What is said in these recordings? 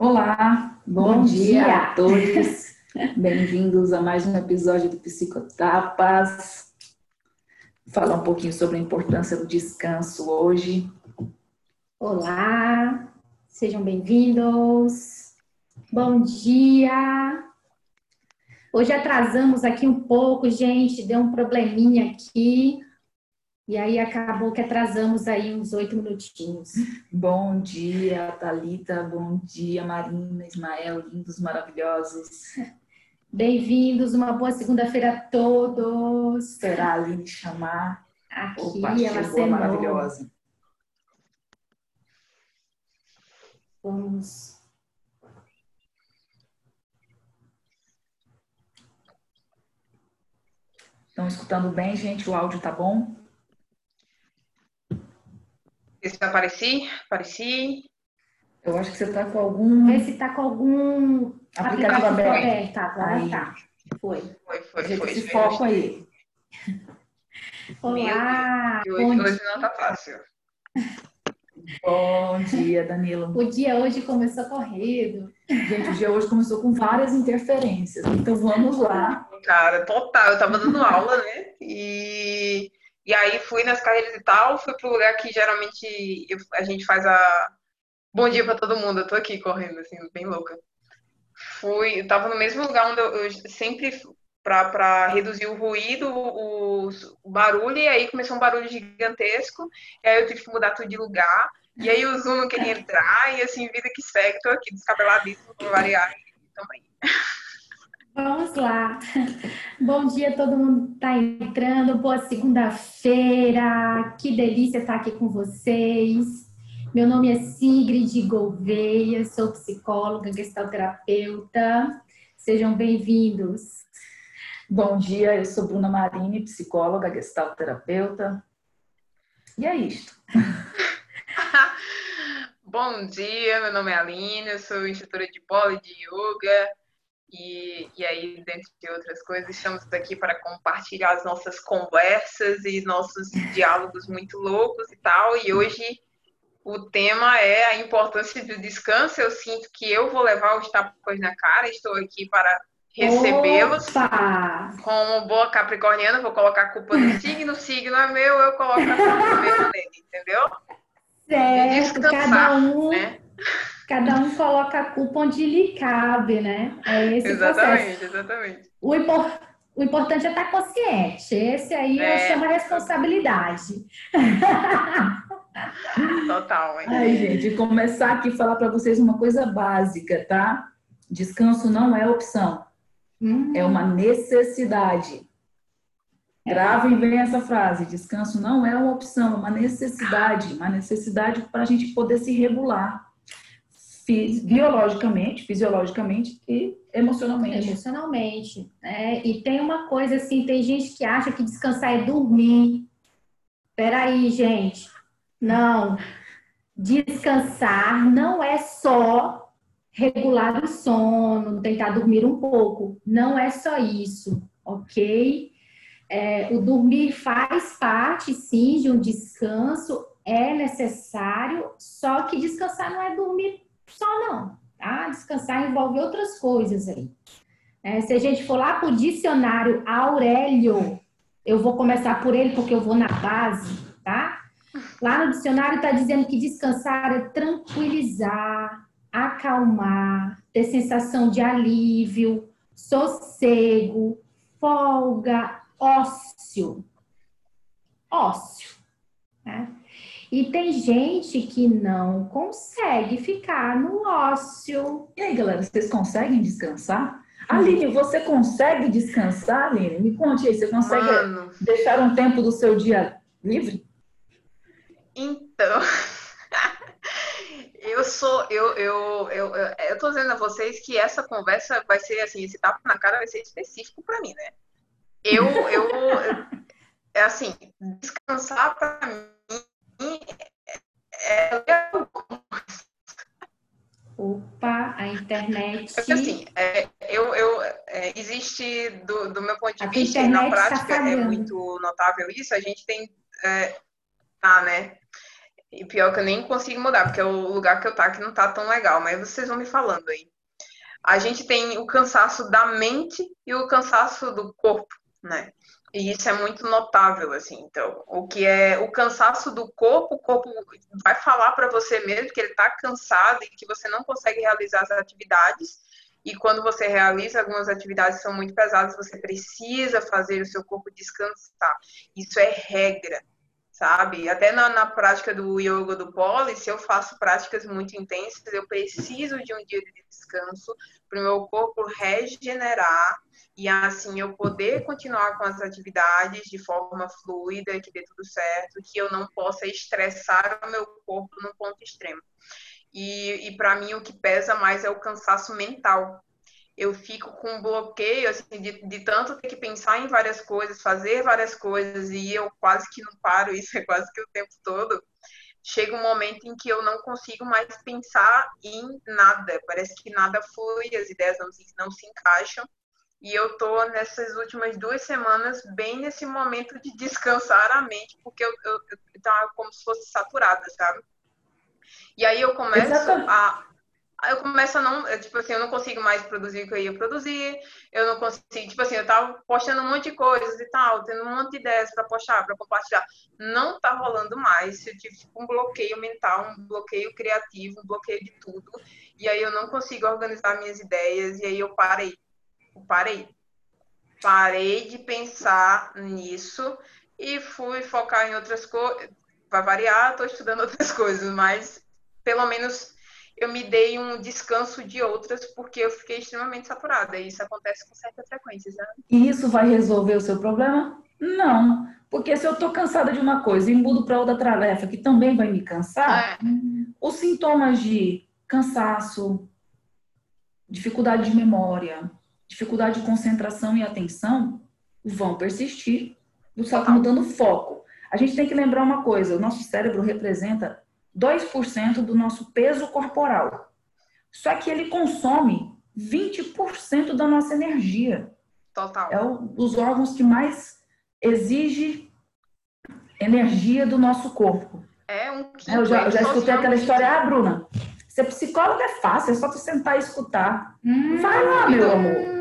Olá, bom, bom dia, dia a todos. Bem-vindos a mais um episódio do Psicotapas. Falar um pouquinho sobre a importância do descanso hoje. Olá, sejam bem-vindos. Bom dia. Hoje atrasamos aqui um pouco, gente, deu um probleminha aqui. E aí acabou que atrasamos aí uns oito minutinhos. Bom dia, Talita. Bom dia, Marina, Ismael, lindos, maravilhosos. Bem-vindos, uma boa segunda-feira a todos. Será a Aline chamar. Aqui, Opa, ela chegou, maravilhosa. Vamos. Estão escutando bem, gente? O áudio tá bom? Se eu apareci? Apareci. Eu acho que você está com algum. Vê se está com algum aplicativo, aberto. Tá, agora aí. tá. Foi. Foi, foi, foi. Esse foco aí. Olá! Hoje, hoje não tá fácil. Bom dia, Danilo. O dia hoje começou corrido. Gente, o dia hoje começou com várias interferências. Então vamos lá. Cara, total. Eu tava dando aula, né? E e aí fui nas carreiras e tal, fui pro lugar que geralmente eu, a gente faz a. Bom dia para todo mundo, eu tô aqui correndo, assim, bem louca. Fui, eu tava no mesmo lugar onde eu, eu sempre para reduzir o ruído, o, o, barulho, e aí começou um barulho gigantesco, e aí eu tive que mudar tudo de lugar, e aí o Zoom não queria entrar, e assim, vida que segue, tô aqui descabeladíssimo para variar também. Vamos lá. Bom dia, todo mundo está entrando. Boa segunda-feira. Que delícia estar aqui com vocês. Meu nome é Sigrid Gouveia, sou psicóloga, gestalterapeuta. Sejam bem-vindos. Bom dia, eu sou Bruna Marini, psicóloga, gestalterapeuta. E é isto. Bom dia, meu nome é Aline, eu sou instrutora de bola e de yoga e, e aí, dentre outras coisas, estamos aqui para compartilhar as nossas conversas e nossos diálogos muito loucos e tal. E hoje o tema é a importância do descanso. Eu sinto que eu vou levar os tapas na cara, estou aqui para recebê-los. Como boa capricorniana, vou colocar a culpa no signo, o signo é meu, eu coloco a culpa mesmo nele, entendeu? Certo, cada um. Né? Cada um coloca a culpa onde lhe cabe, né? É esse exatamente, processo. exatamente. O, impor... o importante é estar consciente. Esse aí é, eu chamo a responsabilidade. Total, hein? Ai, gente, começar aqui a falar para vocês uma coisa básica, tá? Descanso não é opção. Hum. É uma necessidade. É. Gravem bem essa frase: descanso não é uma opção, é uma necessidade, uma necessidade para a gente poder se regular biologicamente, fisiologicamente e emocionalmente. Emocionalmente. Né? E tem uma coisa assim, tem gente que acha que descansar é dormir. Peraí, gente. Não. Descansar não é só regular o sono, tentar dormir um pouco. Não é só isso, ok? É, o dormir faz parte, sim, de um descanso, é necessário, só que descansar não é dormir só não, tá? Descansar envolve outras coisas aí. É, se a gente for lá para o dicionário Aurélio, eu vou começar por ele porque eu vou na base, tá? Lá no dicionário está dizendo que descansar é tranquilizar, acalmar, ter sensação de alívio, sossego, folga, ócio. Ócio. Né? E tem gente que não consegue ficar no ócio. E aí, galera, vocês conseguem descansar? Aline, você consegue descansar, Aline? Me conte aí, você consegue Mano. deixar um tempo do seu dia livre? Então, eu sou, eu, eu, eu, eu tô dizendo a vocês que essa conversa vai ser assim, esse tapa na cara vai ser específico para mim, né? Eu, eu, é assim, descansar para mim Opa, a internet. Porque assim, é, eu, eu, é, existe, do, do meu ponto de a vista, na tá prática é muito notável isso, a gente tem. É, tá, né? E pior que eu nem consigo mudar, porque é o lugar que eu tá que não tá tão legal, mas vocês vão me falando aí. A gente tem o cansaço da mente e o cansaço do corpo, né? E isso é muito notável, assim. Então, o que é o cansaço do corpo, o corpo vai falar para você mesmo que ele está cansado e que você não consegue realizar as atividades. E quando você realiza algumas atividades são muito pesadas, você precisa fazer o seu corpo descansar. Isso é regra sabe? Até na, na prática do yoga do poli, se eu faço práticas muito intensas, eu preciso de um dia de descanso para o meu corpo regenerar e assim eu poder continuar com as atividades de forma fluida, que dê tudo certo, que eu não possa estressar o meu corpo no ponto extremo. E, e para mim o que pesa mais é o cansaço mental, eu fico com um bloqueio, assim, de, de tanto ter que pensar em várias coisas, fazer várias coisas, e eu quase que não paro, isso é quase que o tempo todo. Chega um momento em que eu não consigo mais pensar em nada, parece que nada flui, as ideias não não se encaixam. E eu tô nessas últimas duas semanas bem nesse momento de descansar a mente, porque eu, eu, eu tava como se fosse saturada, sabe? E aí eu começo Exatamente. a eu começo a não, tipo assim, eu não consigo mais produzir o que eu ia produzir, eu não consigo, tipo assim, eu tava postando um monte de coisas e tal, tendo um monte de ideias para postar, para compartilhar. Não tá rolando mais, eu tive tipo, um bloqueio mental, um bloqueio criativo, um bloqueio de tudo. E aí eu não consigo organizar minhas ideias, e aí eu parei. Eu parei. Parei de pensar nisso e fui focar em outras coisas. Para variar, estou estudando outras coisas, mas pelo menos eu me dei um descanso de outras porque eu fiquei extremamente saturada. E isso acontece com certa frequência. Né? E isso vai resolver o seu problema? Não. Porque se eu estou cansada de uma coisa e mudo para outra tarefa que também vai me cansar, é. os sintomas de cansaço, dificuldade de memória, dificuldade de concentração e atenção vão persistir. Só que mudando foco. A gente tem que lembrar uma coisa: o nosso cérebro representa 2% do nosso peso corporal. Só que ele consome 20% da nossa energia. Total. É um dos órgãos que mais exige energia do nosso corpo. É um quinto, Eu já, eu já escutei aquela história, ah, Bruna, ser psicóloga é fácil, é só tu sentar e escutar. Hum, Vai lá, meu amor.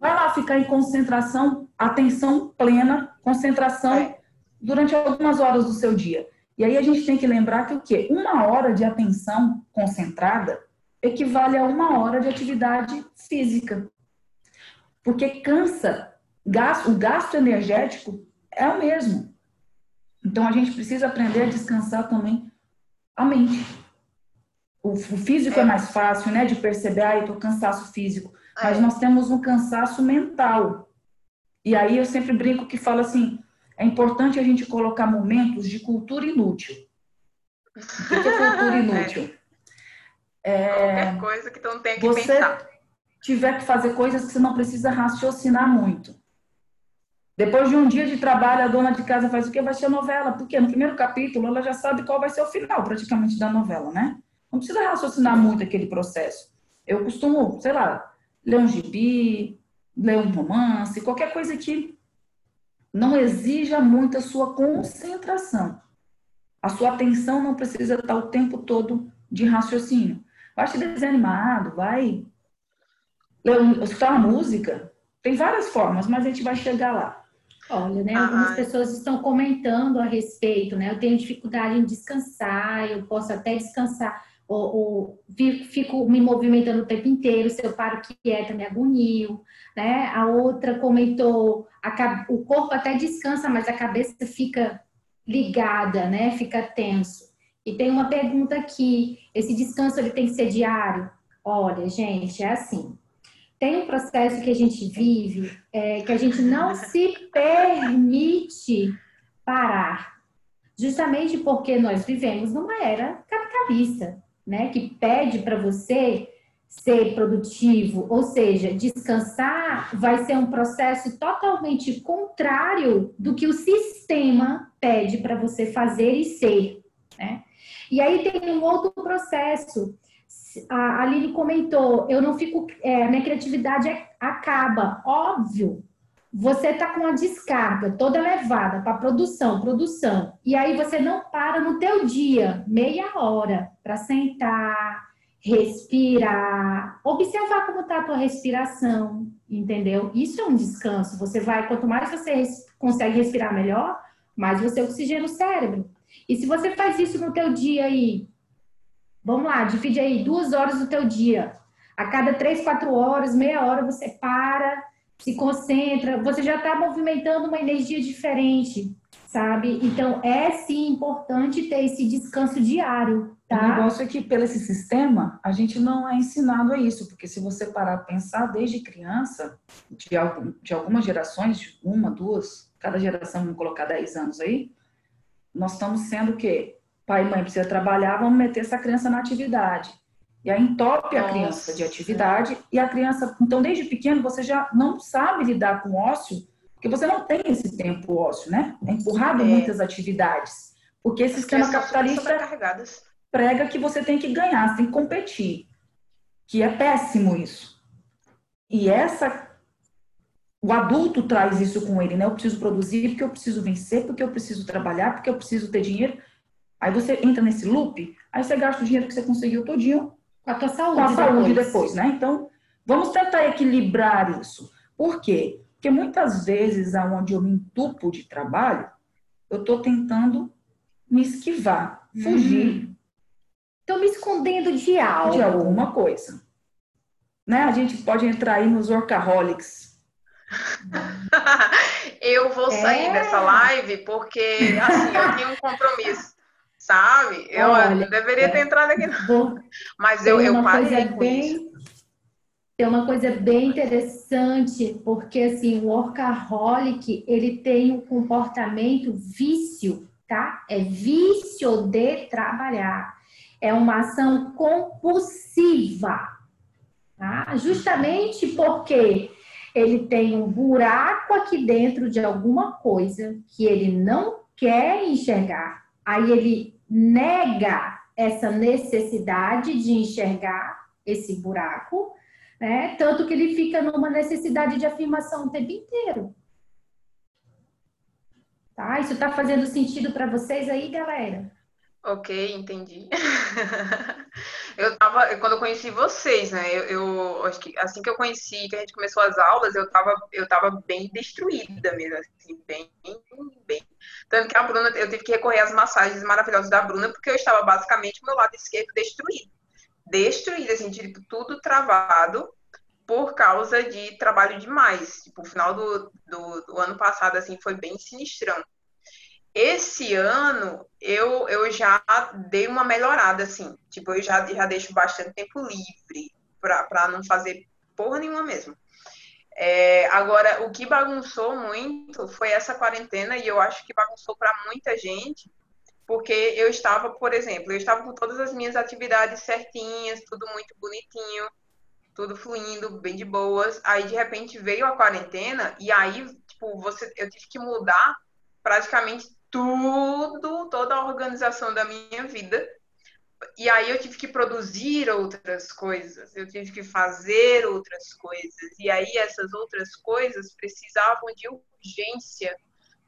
Vai lá ficar em concentração, atenção plena, concentração é. durante algumas horas do seu dia. E aí a gente tem que lembrar que o quê? Uma hora de atenção concentrada equivale a uma hora de atividade física. Porque cansa, o gasto energético é o mesmo. Então a gente precisa aprender a descansar também a mente. O, físico é. é mais fácil, né, de perceber, ah, eu tô cansaço físico. Mas é. nós temos um cansaço mental. E aí eu sempre brinco que falo assim, é importante a gente colocar momentos de cultura inútil. O que é cultura inútil? É, Qualquer coisa que não tenha que você pensar. tiver que fazer coisas que você não precisa raciocinar muito. Depois de um dia de trabalho, a dona de casa faz o quê? Vai ser novela. Porque no primeiro capítulo ela já sabe qual vai ser o final, praticamente, da novela, né? Não precisa raciocinar muito aquele processo. Eu costumo, sei lá, ler um gibi, ler um romance, qualquer coisa que não exija muito a sua concentração. A sua atenção não precisa estar o tempo todo de raciocínio. Vai te desenho animado, vai escutar uma música. Tem várias formas, mas a gente vai chegar lá. Olha, né? Algumas pessoas estão comentando a respeito, né? Eu tenho dificuldade em descansar, eu posso até descansar, ou, ou fico me movimentando o tempo inteiro, se eu paro quieta, me agonio né? A outra comentou, a, o corpo até descansa, mas a cabeça fica ligada, né? Fica tenso. E tem uma pergunta aqui, esse descanso ele tem que ser diário? Olha, gente, é assim. Tem um processo que a gente vive é, que a gente não se permite parar, justamente porque nós vivemos numa era capitalista, né? Que pede para você ser produtivo, ou seja, descansar vai ser um processo totalmente contrário do que o sistema pede para você fazer e ser, né? E aí tem um outro processo. A Aline comentou, eu não fico, é, minha criatividade é, acaba, óbvio, você está com a descarga toda elevada para produção, produção, e aí você não para no teu dia meia hora para sentar, respirar, observar como está a tua respiração, entendeu? Isso é um descanso. Você vai, quanto mais você consegue respirar melhor, mais você oxigena o cérebro. E se você faz isso no teu dia aí, vamos lá, divide aí duas horas do teu dia. A cada três, quatro horas, meia hora você para, se concentra, você já está movimentando uma energia diferente, sabe? Então é sim importante ter esse descanso diário. Tá? O negócio é que, pelo esse sistema, a gente não é ensinado a isso, porque se você parar a pensar desde criança, de, algum, de algumas gerações, uma, duas, cada geração, vamos colocar 10 anos aí, nós estamos sendo o quê? Pai e mãe precisa trabalhar, vamos meter essa criança na atividade. E aí entope a criança de atividade, e a criança, então desde pequeno você já não sabe lidar com ócio, porque você não tem esse tempo ócio, né? É empurrado é. muitas atividades. Porque esse sistema capitalista prega que você tem que ganhar, você tem que competir. Que é péssimo isso. E essa o adulto traz isso com ele, né? Eu preciso produzir porque eu preciso vencer, porque eu preciso trabalhar, porque eu preciso ter dinheiro. Aí você entra nesse loop, aí você gasta o dinheiro que você conseguiu todinho com a tua saúde, com a saúde depois. depois, né? Então, vamos tentar equilibrar isso. Por quê? Porque muitas vezes, aonde eu me entupo de trabalho, eu estou tentando me esquivar, fugir hum. Estou me escondendo de algo. De alguma coisa. Né? A gente pode entrar aí nos workaholics. eu vou sair é. dessa live porque, assim, eu tenho um compromisso, sabe? Eu Olha, deveria ter entrado aqui. Vou... Mas eu, eu parei com bem... isso. Tem uma coisa bem interessante, porque assim, o workaholic, ele tem um comportamento vício, tá? É vício de trabalhar é uma ação compulsiva, tá? justamente porque ele tem um buraco aqui dentro de alguma coisa que ele não quer enxergar, aí ele nega essa necessidade de enxergar esse buraco, né? Tanto que ele fica numa necessidade de afirmação o tempo inteiro. Tá? Isso está fazendo sentido para vocês aí, galera? Ok, entendi. eu tava, quando eu conheci vocês, né? Eu, eu, acho que assim que eu conheci, que a gente começou as aulas, eu tava, eu tava bem destruída mesmo, assim, bem, bem. Tanto que a Bruna, eu tive que recorrer às massagens maravilhosas da Bruna, porque eu estava basicamente meu lado esquerdo destruído. Destruído, assim, tipo, tudo travado por causa de trabalho demais. Tipo, o final do, do, do ano passado, assim, foi bem sinistrão. Esse ano eu, eu já dei uma melhorada, assim. Tipo, eu já, já deixo bastante tempo livre para não fazer porra nenhuma mesmo. É, agora, o que bagunçou muito foi essa quarentena, e eu acho que bagunçou para muita gente, porque eu estava, por exemplo, eu estava com todas as minhas atividades certinhas, tudo muito bonitinho, tudo fluindo, bem de boas. Aí, de repente, veio a quarentena, e aí, tipo, você, eu tive que mudar praticamente tudo, toda a organização da minha vida. E aí eu tive que produzir outras coisas, eu tive que fazer outras coisas. E aí essas outras coisas precisavam de urgência,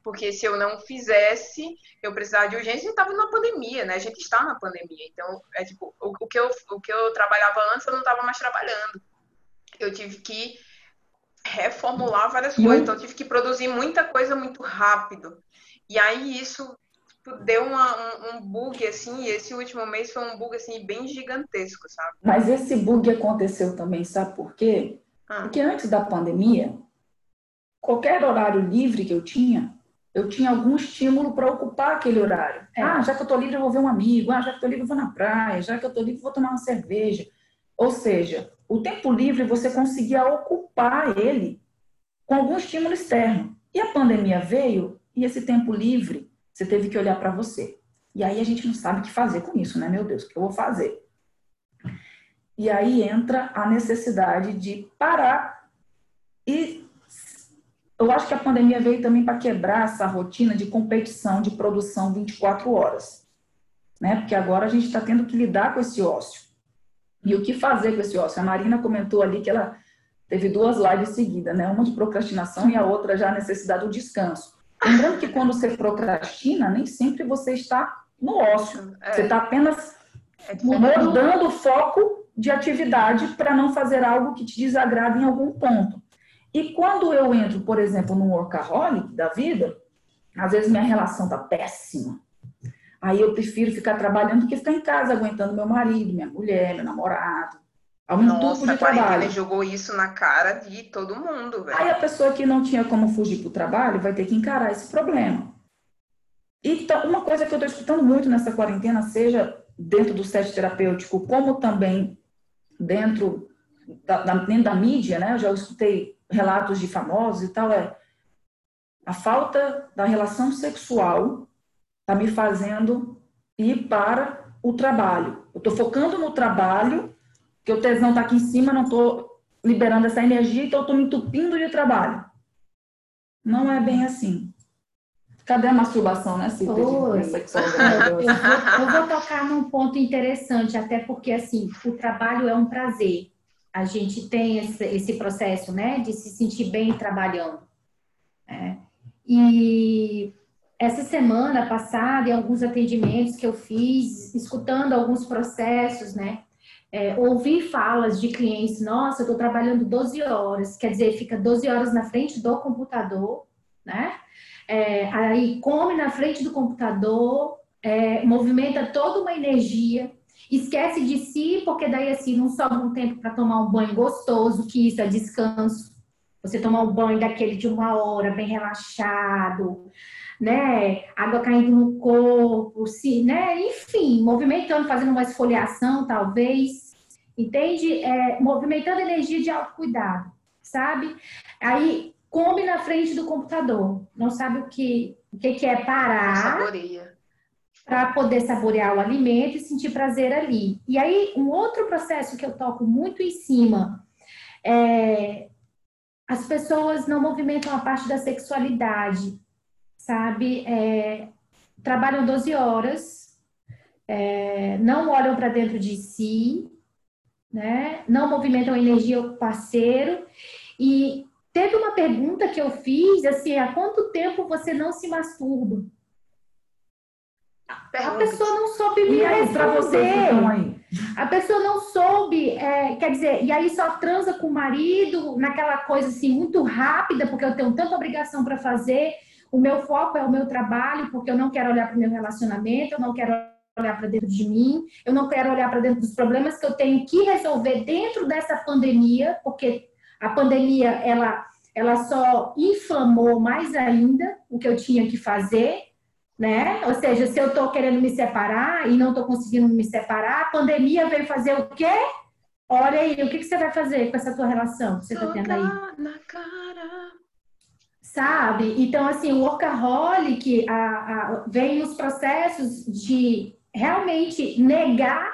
porque se eu não fizesse, eu precisava de urgência e estava na pandemia, né? A gente está na pandemia. Então, é tipo, o, o, que, eu, o que eu trabalhava antes, eu não estava mais trabalhando. Eu tive que reformular várias coisas, então eu tive que produzir muita coisa muito rápido. E aí isso tipo, deu uma, um, um, bug, assim, e esse último mês foi um bug, assim, bem gigantesco, sabe? Mas esse bug aconteceu também, sabe por quê? Ah. Porque antes da pandemia, qualquer horário livre que eu tinha, eu tinha algum estímulo para ocupar aquele horário. É. Ah, já que eu tô livre, eu vou ver um amigo. Ah, já que eu tô livre, eu vou na praia. Já que eu tô livre, eu vou tomar uma cerveja. Ou seja, o tempo livre você conseguia ocupar ele com algum estímulo externo. E a pandemia veio e esse tempo livre, você teve que olhar para você. E aí a gente não sabe o que fazer com isso, né? Meu Deus, o que eu vou fazer? E aí entra a necessidade de parar. E eu acho que a pandemia veio também para quebrar essa rotina de competição, de produção 24 horas. Né? Porque agora a gente está tendo que lidar com esse ócio. E o que fazer com esse ócio? A Marina comentou ali que ela teve duas lives seguidas, né? Uma de procrastinação e a outra já a necessidade do descanso. Lembrando que quando você procrastina, nem sempre você está no ócio. É. Você está apenas é mudando o foco de atividade para não fazer algo que te desagrada em algum ponto. E quando eu entro, por exemplo, no workaholic da vida, às vezes minha relação tá péssima. Aí eu prefiro ficar trabalhando do que ficar em casa aguentando meu marido, minha mulher, meu namorado. Um Nossa, de trabalho. jogou isso na cara de todo mundo, velho. Aí a pessoa que não tinha como fugir para o trabalho vai ter que encarar esse problema. Então, uma coisa que eu estou escutando muito nessa quarentena, seja dentro do set terapêutico, como também dentro da, da, dentro da mídia, né? Eu já escutei relatos de famosos e tal, é a falta da relação sexual está me fazendo ir para o trabalho. Eu estou focando no trabalho, que o tesão está aqui em cima, não estou liberando essa energia, então estou me entupindo de trabalho. Não é bem assim. Cadê a masturbação, né, Cida? Eu, vou, eu vou tocar num ponto interessante, até porque, assim, o trabalho é um prazer. A gente tem esse, esse processo, né, de se sentir bem trabalhando. É. E essa semana passada, em alguns atendimentos que eu fiz, escutando alguns processos, né, é, ouvi falas de clientes, nossa, eu estou trabalhando 12 horas, quer dizer, fica 12 horas na frente do computador, né, é, aí come na frente do computador, é, movimenta toda uma energia, esquece de si, porque daí assim não sobra um tempo para tomar um banho gostoso, que isso é descanso. Você tomar um banho daquele de uma hora, bem relaxado, né? Água caindo no corpo, se, né? Enfim, movimentando, fazendo uma esfoliação, talvez. Entende? É, movimentando energia de autocuidado, sabe? Aí come na frente do computador, não sabe o que, o que, que é parar para poder saborear o alimento e sentir prazer ali. E aí, um outro processo que eu toco muito em cima é as pessoas não movimentam a parte da sexualidade, sabe? É, trabalham 12 horas, é, não olham para dentro de si, né? não movimentam a energia do parceiro e Teve uma pergunta que eu fiz, assim, há quanto tempo você não se masturba? A pessoa não soube me responder. A pessoa não soube, é, quer dizer, e aí só transa com o marido naquela coisa assim muito rápida, porque eu tenho tanta obrigação para fazer. O meu foco é o meu trabalho, porque eu não quero olhar para o meu relacionamento, eu não quero olhar para dentro de mim, eu não quero olhar para dentro dos problemas que eu tenho que resolver dentro dessa pandemia, porque a pandemia, ela, ela só inflamou mais ainda o que eu tinha que fazer, né? Ou seja, se eu estou querendo me separar e não estou conseguindo me separar, a pandemia veio fazer o quê? Olha aí, o que, que você vai fazer com essa tua relação que você está tendo aí? Na cara. Sabe? Então, assim, o workaholic a, a, vem os processos de realmente negar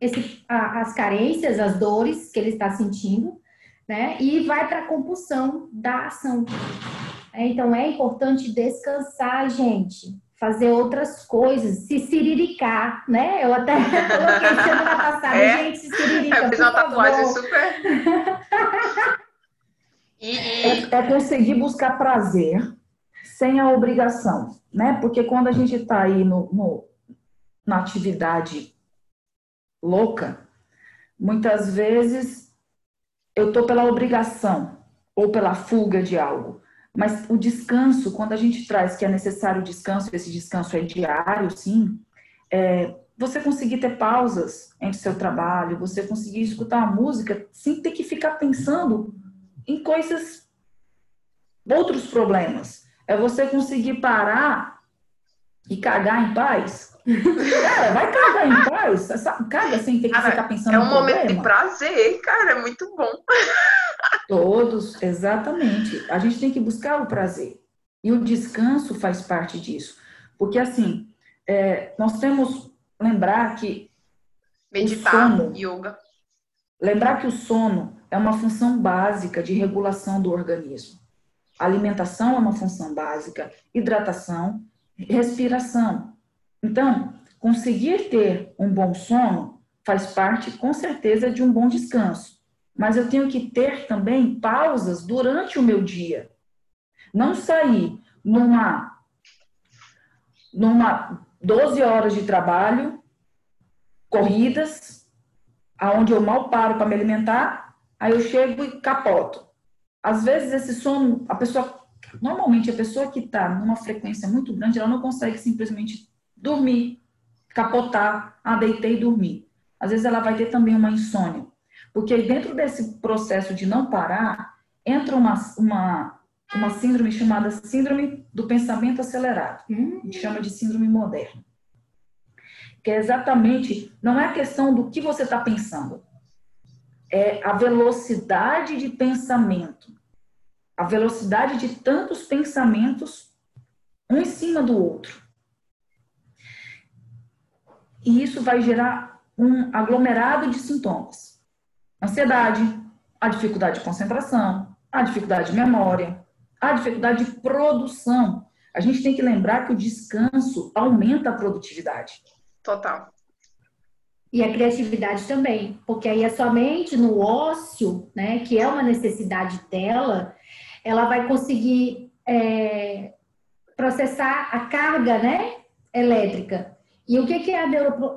esse, a, as carências, as dores que ele está sentindo, né? E vai para a compulsão da ação. É, então é importante descansar, gente. Fazer outras coisas, se siriricar, né? Eu até coloquei semana passada, é, gente, se siririca. Eu fiz uma tatuagem super. É, é conseguir buscar prazer sem a obrigação, né? Porque quando a gente está aí no, no, na atividade louca, muitas vezes eu estou pela obrigação ou pela fuga de algo. Mas o descanso, quando a gente traz que é necessário descanso, esse descanso é diário, sim, é, você conseguir ter pausas entre seu trabalho, você conseguir escutar a música sem ter que ficar pensando em coisas, outros problemas. É você conseguir parar e cagar em paz. Cara, vai cagar em paz. Caga sem ter que cara, ficar pensando É um momento problema. de prazer, cara, é muito bom. Todos, exatamente. A gente tem que buscar o prazer. E o descanso faz parte disso. Porque, assim, é, nós temos lembrar que. Meditar, sono, yoga. Lembrar que o sono é uma função básica de regulação do organismo. Alimentação é uma função básica, hidratação, respiração. Então, conseguir ter um bom sono faz parte, com certeza, de um bom descanso. mas eu tenho que ter também pausas durante o meu dia. Não sair numa numa 12 horas de trabalho, corridas, aonde eu mal paro para me alimentar, aí eu chego e capoto. Às vezes esse sono, a pessoa, normalmente a pessoa que está numa frequência muito grande, ela não consegue simplesmente dormir, capotar, ah, deitei e dormir. Às vezes ela vai ter também uma insônia. Porque dentro desse processo de não parar, entra uma, uma, uma síndrome chamada síndrome do pensamento acelerado. Hum. A gente chama de síndrome moderna. Que é exatamente, não é a questão do que você está pensando, é a velocidade de pensamento. A velocidade de tantos pensamentos, um em cima do outro. E isso vai gerar um aglomerado de sintomas. Ansiedade, a dificuldade de concentração, a dificuldade de memória, a dificuldade de produção. A gente tem que lembrar que o descanso aumenta a produtividade. Total. E a criatividade também, porque aí a sua mente no ócio, né, que é uma necessidade dela, ela vai conseguir é, processar a carga, né, elétrica. E o que é a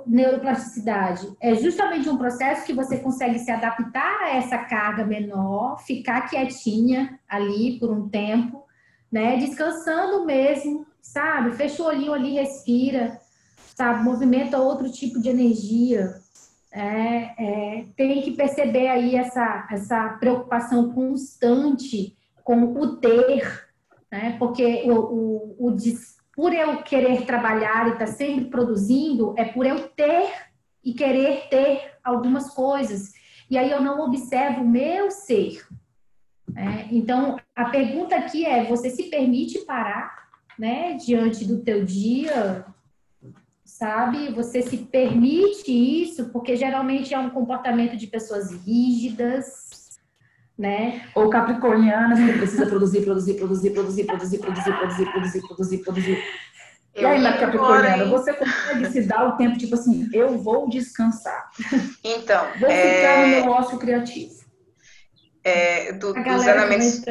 neuroplasticidade? É justamente um processo que você consegue se adaptar a essa carga menor, ficar quietinha ali por um tempo, né, descansando mesmo, sabe? Fecha o olhinho ali, respira sabe? Movimenta outro tipo de energia. É, é, tem que perceber aí essa, essa preocupação constante com o ter, né? Porque o, o, o por eu querer trabalhar e estar tá sempre produzindo, é por eu ter e querer ter algumas coisas. E aí eu não observo o meu ser. É, então, a pergunta aqui é, você se permite parar, né, diante do teu dia, sabe? Você se permite isso, porque geralmente é um comportamento de pessoas rígidas, né? Ou capricornianas que precisa produzir, produzir, produzir, produzir, produzir, produzir, produzir, produzir, produzir, produzir. E aí, na Capricorniana, você consegue se dar o tempo, tipo assim, eu vou descansar. Então, vou é... ficar no meu ócio criativo. É, do, dos elementos,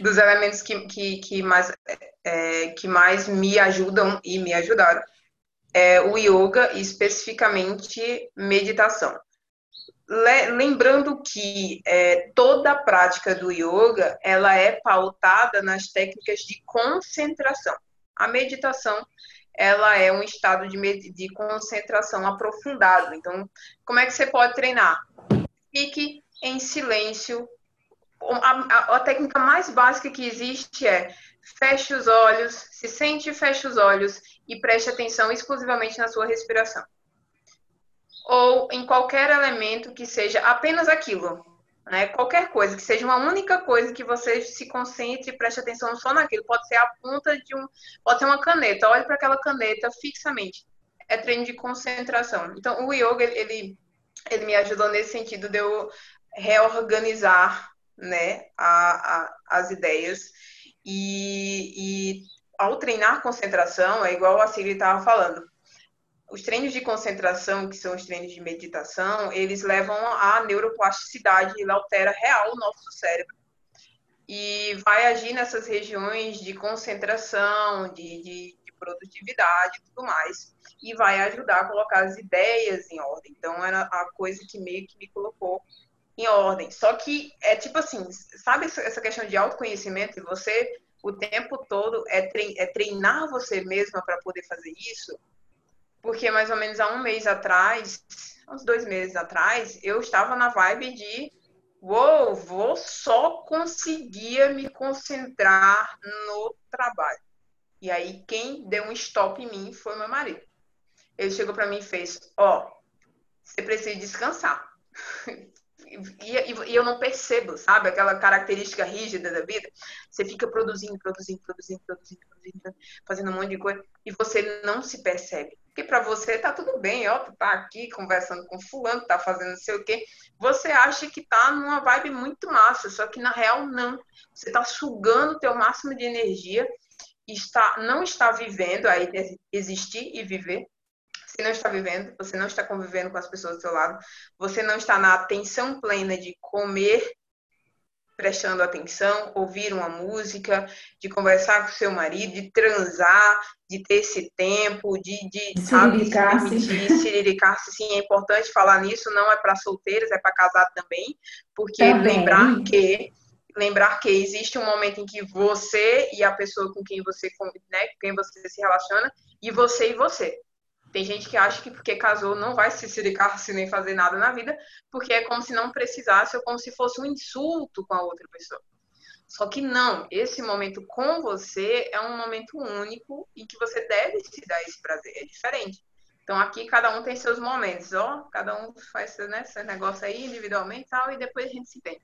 dos elementos que, que, que, mais, é, que mais me ajudam e me ajudaram é, o yoga e especificamente meditação. lembrando que é, toda a prática do yoga ela é pautada nas técnicas de concentração. A meditação ela é um estado de, de concentração aprofundado. Então, como é que você pode treinar? Fique em silêncio. A, a, a técnica mais básica que existe é feche os olhos, se sente, feche os olhos e preste atenção exclusivamente na sua respiração. Ou em qualquer elemento que seja apenas aquilo, né? Qualquer coisa, que seja uma única coisa que você se concentre e preste atenção só naquilo. Pode ser a ponta de um, pode ser uma caneta. Olhe para aquela caneta fixamente. É treino de concentração. Então, o yoga ele ele me ajudou nesse sentido de eu reorganizar, né, a, a as ideias e, e ao treinar concentração, é igual a Sigrid estava falando, os treinos de concentração, que são os treinos de meditação, eles levam à neuroplasticidade, ele altera real o nosso cérebro. E vai agir nessas regiões de concentração, de, de, de produtividade e tudo mais. E vai ajudar a colocar as ideias em ordem. Então, era a coisa que meio que me colocou em ordem. Só que é tipo assim, sabe essa questão de autoconhecimento você o tempo todo é, é treinar você mesma para poder fazer isso? Porque mais ou menos há um mês atrás, uns dois meses atrás, eu estava na vibe de uou, vou só conseguir me concentrar no trabalho. E aí quem deu um stop em mim foi meu marido. Ele chegou para mim e fez: "Ó, oh, você precisa descansar. e, e, eu não percebo, sabe? Aquela característica rígida da vida. Você fica produzindo, produzindo, produzindo, produzindo, produzindo, fazendo um monte de coisa e você não se percebe. Porque para você tá tudo bem, ó, tu tá aqui conversando com fulano, tá fazendo não sei o quê. Você acha que tá numa vibe muito massa, só que na real não. Você tá sugando o teu máximo de energia, está não está vivendo aí existir e viver você não está vivendo, você não está convivendo com as pessoas do seu lado, você não está na atenção plena de comer prestando atenção, ouvir uma música, de conversar com seu marido, de transar, de ter esse tempo, de, de sabe, se permitir siriricar-se. Sim, é importante falar nisso, não é para solteiros, é para casado também, porque também. lembrar que lembrar que existe um momento em que você e a pessoa com quem você, né, com quem você se relaciona, e você e você. Tem gente que acha que porque casou não vai se siricar-se nem fazer nada na vida, porque é como se não precisasse ou como se fosse um insulto com a outra pessoa. Só que não, esse momento com você é um momento único em que você deve se dar esse prazer, é diferente. Então aqui cada um tem seus momentos, ó, cada um faz né, seu negócio aí individualmente e tal, e depois a gente se tem.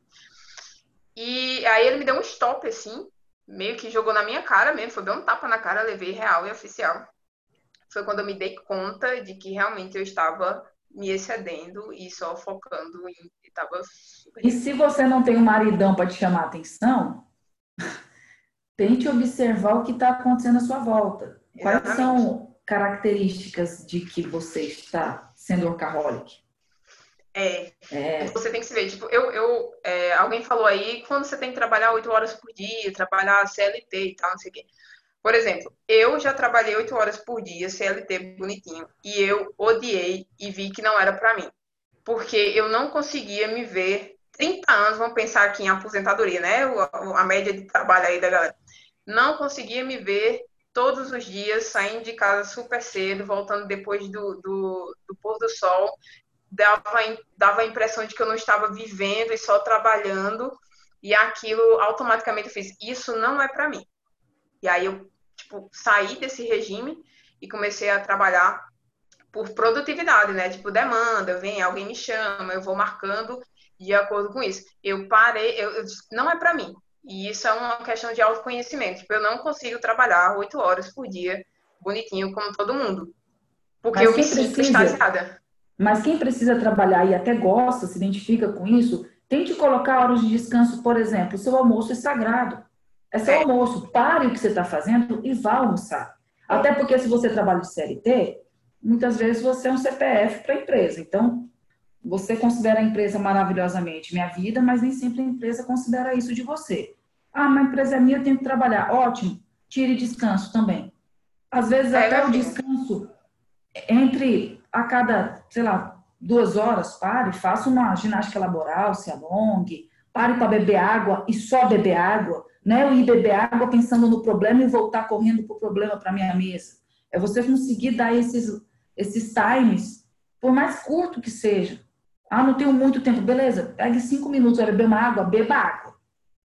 E aí ele me deu um stop assim, meio que jogou na minha cara mesmo, foi deu um tapa na cara, levei real e oficial foi quando eu me dei conta de que realmente eu estava me excedendo e só focando em. Tava... E se você não tem um maridão para te chamar a atenção, tente observar o que está acontecendo à sua volta. Quais Exatamente. são características de que você está sendo workaholic? É, é. Você tem que se ver. Tipo, eu, eu, é, alguém falou aí, quando você tem que trabalhar oito horas por dia, trabalhar CLT e tal, não sei o quê. Por exemplo, eu já trabalhei oito horas por dia, CLT bonitinho, e eu odiei e vi que não era para mim. Porque eu não conseguia me ver 30 anos, vamos pensar aqui em aposentadoria, né? A média de trabalho aí da galera. Não conseguia me ver todos os dias saindo de casa super cedo, voltando depois do, do, do pôr do sol. Dava, dava a impressão de que eu não estava vivendo e só trabalhando. E aquilo automaticamente eu fiz: Isso não é para mim. E aí eu, tipo, saí desse regime e comecei a trabalhar por produtividade, né? Tipo, demanda, vem, alguém me chama, eu vou marcando de acordo com isso. Eu parei, eu, eu não é para mim. E isso é uma questão de autoconhecimento. Tipo, eu não consigo trabalhar oito horas por dia, bonitinho, como todo mundo. Porque Mas eu me sinto extasiada. Mas quem precisa trabalhar e até gosta, se identifica com isso, tente colocar horas de descanso, por exemplo. O seu almoço é sagrado. É seu almoço. Pare o que você está fazendo e vá almoçar. Até porque se você trabalha de CLT, muitas vezes você é um CPF para a empresa. Então, você considera a empresa maravilhosamente minha vida, mas nem sempre a empresa considera isso de você. Ah, uma empresa é minha, eu tenho que trabalhar. Ótimo. Tire descanso também. Às vezes é, até o descanso entre a cada, sei lá, duas horas, pare, faça uma ginástica laboral, se alongue, pare para beber água e só beber água não é eu ir beber água pensando no problema e voltar correndo para o problema para minha mesa. É você conseguir dar esses, esses times, por mais curto que seja. Ah, não tenho muito tempo. Beleza, pegue cinco minutos, para beber uma água, beba água.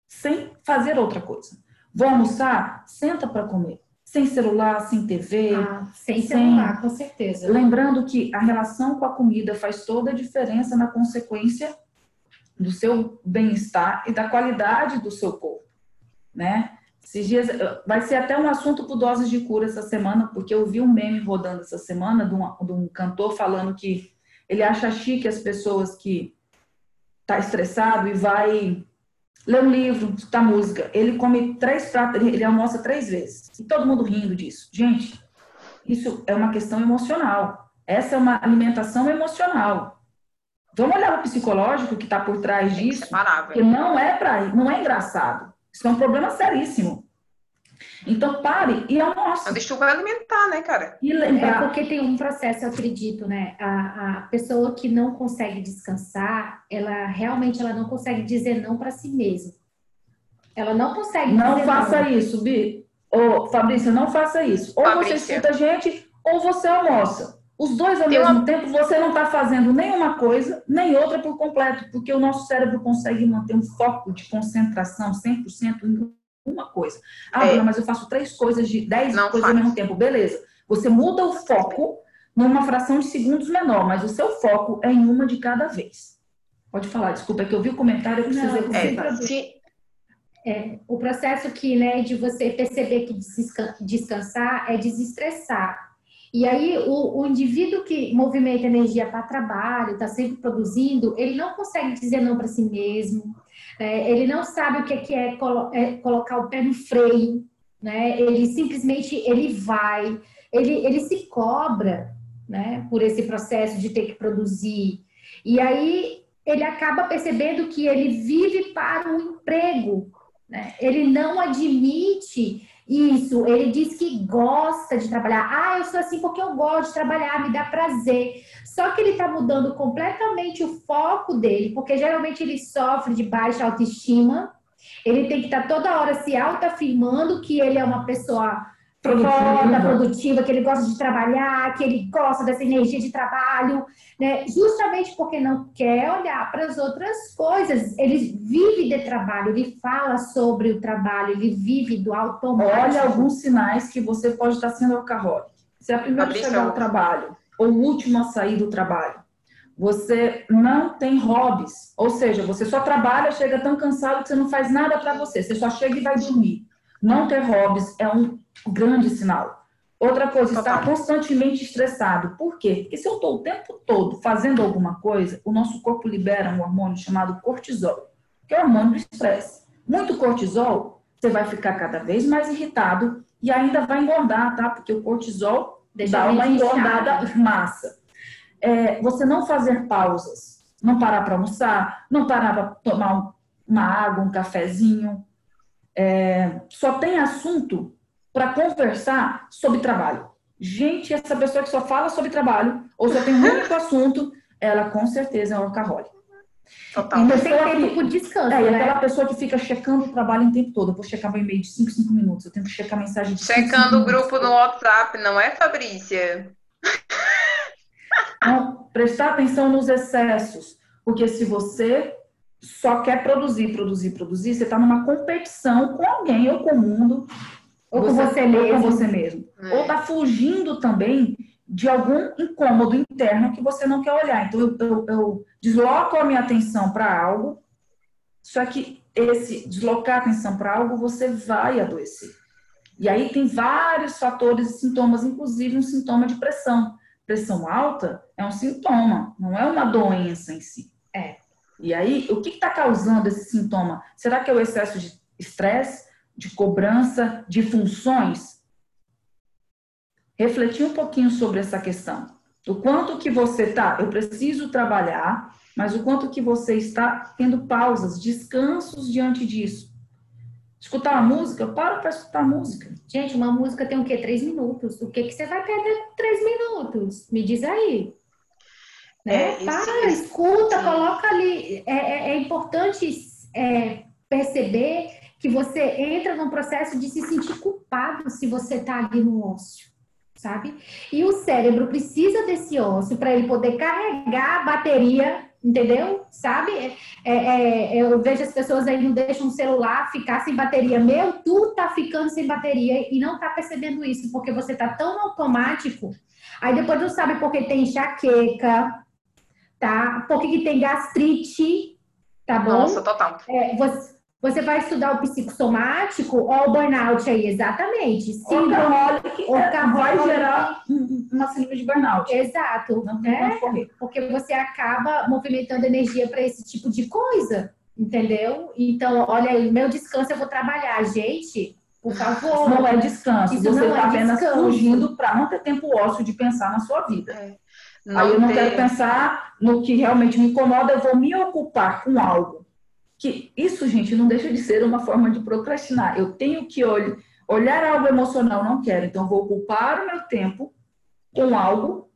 Sem fazer outra coisa. Vou almoçar? Senta para comer. Sem celular, sem TV. Ah, sem, sem celular, com certeza. Lembrando que a relação com a comida faz toda a diferença na consequência do seu bem-estar e da qualidade do seu corpo né? Esses dias, vai ser até um assunto para doses de cura essa semana, porque eu vi um meme rodando essa semana de um, de um cantor falando que ele acha chique as pessoas que tá estressado e vai ler um livro, escutar música. Ele come três pratos, ele almoça três vezes. E todo mundo rindo disso. Gente, isso é uma questão emocional. Essa é uma alimentação emocional. Vamos olhar o psicológico que está por trás disso, que não é para, não é engraçado. Isso é um problema seríssimo. Então, pare e almoce. É um distúrbio alimentar, né, cara? E lembrar... É porque tem um processo, eu acredito, né? A, a pessoa que não consegue descansar, ela realmente ela não consegue dizer não para si mesma. Ela não consegue Não faça não. isso, Bi. Ô, Fabrício, não faça isso. Ou Fabrícia. você escuta a gente, ou você almoça. Os dois ao tem mesmo uma... tempo, você não está fazendo nenhuma coisa, nem outra por completo, porque o nosso cérebro consegue manter um foco de concentração 100% em uma coisa. Ah, é. mas eu faço três coisas de dez não coisas faz. ao mesmo tempo. Beleza. Você muda o foco numa fração de segundos menor, mas o seu foco é em uma de cada vez. Pode falar, desculpa, é que eu vi o comentário, eu precisei... Não, é, se... é, o processo que, né, de você perceber que descansar é desestressar e aí, o, o indivíduo que movimenta energia para trabalho, está sempre produzindo, ele não consegue dizer não para si mesmo, é, ele não sabe o que é, que é, colo é, colocar o pé no freio, né? ele simplesmente ele vai, ele, ele se cobra né? Por esse processo de ter que produzir. E aí ele acaba percebendo que ele vive para um emprego, né? Ele não admite isso, ele diz que gosta de trabalhar. Ah, eu sou assim porque eu gosto de trabalhar, me dá prazer. Só que ele está mudando completamente o foco dele, porque geralmente ele sofre de baixa autoestima. Ele tem que estar tá toda hora se autoafirmando que ele é uma pessoa produtiva. produtiva, que ele gosta de trabalhar, que ele gosta dessa energia de trabalho, né? Justamente porque não quer olhar para as outras coisas. Ele vive de trabalho, ele fala sobre o trabalho, ele vive do automático. Olha alguns sinais que você pode estar sendo alcoólico. Você é a primeira a chegar ao trabalho, ou o último a sair do trabalho. Você não tem hobbies, ou seja, você só trabalha, chega tão cansado que você não faz nada para você, você só chega e vai dormir. Não ter hobbies é um grande sinal. Outra coisa, estar constantemente estressado. Por quê? Porque se eu estou o tempo todo fazendo alguma coisa, o nosso corpo libera um hormônio chamado cortisol, que é o hormônio do estresse. Muito cortisol, você vai ficar cada vez mais irritado e ainda vai engordar, tá? Porque o cortisol Deixa dá uma engordada massa. É, você não fazer pausas, não parar para almoçar, não parar para tomar uma água, um cafezinho. É, só tem assunto para conversar sobre trabalho. Gente, essa pessoa que só fala sobre trabalho, ou só tem um único assunto, ela com certeza é um workaholic. Total. E você tem tempo por descanso, é, né? aquela pessoa que fica checando o trabalho o tempo todo. Eu vou checar meu e-mail de 5, 5 minutos. Eu tenho que checar a mensagem de Checando o grupo no WhatsApp, não é, Fabrícia? Não, prestar atenção nos excessos. Porque se você só quer produzir, produzir, produzir, você está numa competição com alguém ou com o mundo ou com você, você mesmo. Com você mesmo. É. Ou está fugindo também de algum incômodo interno que você não quer olhar. Então, eu, eu, eu desloco a minha atenção para algo, só que esse deslocar a atenção para algo, você vai adoecer. E aí tem vários fatores e sintomas, inclusive um sintoma de pressão. Pressão alta é um sintoma, não é uma doença em si. É. E aí, o que está causando esse sintoma? Será que é o excesso de estresse? De cobrança de funções, refletir um pouquinho sobre essa questão. O quanto que você está, eu preciso trabalhar, mas o quanto que você está tendo pausas, descansos diante disso. Escutar uma música, para para escutar música. Gente, uma música tem o quê? Três minutos. O que, que você vai perder três minutos? Me diz aí. Né? É, para, escuta, coloca ali. É, é, é importante é, perceber que você entra num processo de se sentir culpado se você está ali no ócio, sabe? E o cérebro precisa desse ócio para ele poder carregar a bateria, entendeu? Sabe? É, é, é, eu vejo as pessoas aí não deixam o celular ficar sem bateria. Meu, tu tá ficando sem bateria e não tá percebendo isso, porque você tá tão automático. Aí depois não sabe porque tem enxaqueca, tá? Por que tem gastrite, tá bom? Nossa, total. É, você, você vai estudar o psicossomático ou o burnout aí, exatamente. Síndrome ou vai gerar uma síndrome de burnout. Exato. Não tem é, correr. Porque você acaba movimentando energia para esse tipo de coisa, entendeu? Então, olha aí, meu descanso eu vou trabalhar, gente. Por favor. Não é descanso. Isso você está é apenas descanso. fugindo para não ter tempo ósseo de pensar na sua vida. É. Aí eu não ter... quero pensar no que realmente me incomoda, eu vou me ocupar com algo que isso, gente, não deixa de ser uma forma de procrastinar. Eu tenho que olh olhar algo emocional, não quero. Então, vou ocupar o meu tempo com algo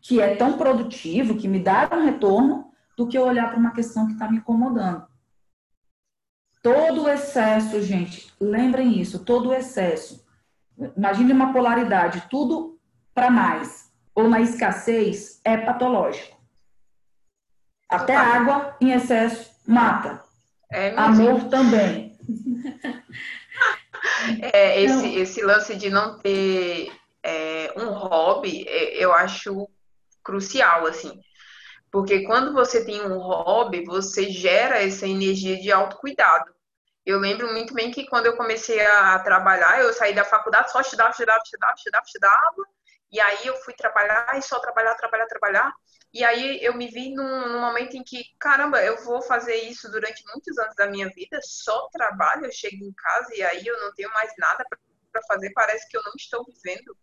que é tão produtivo, que me dá um retorno, do que olhar para uma questão que está me incomodando. Todo o excesso, gente, lembrem isso, todo o excesso. Imagine uma polaridade, tudo para mais, ou na escassez, é patológico. Até água em excesso mata. É, Amor também. É, esse, esse lance de não ter é, um hobby, é, eu acho crucial, assim. Porque quando você tem um hobby, você gera essa energia de autocuidado. Eu lembro muito bem que quando eu comecei a trabalhar, eu saí da faculdade, só estudava, estudava, estudava, estudava, estudava. E aí eu fui trabalhar e só trabalhar, trabalhar, trabalhar. E aí eu me vi num, num, momento em que, caramba, eu vou fazer isso durante muitos anos da minha vida, só trabalho, eu chego em casa e aí eu não tenho mais nada para fazer, parece que eu não estou vivendo.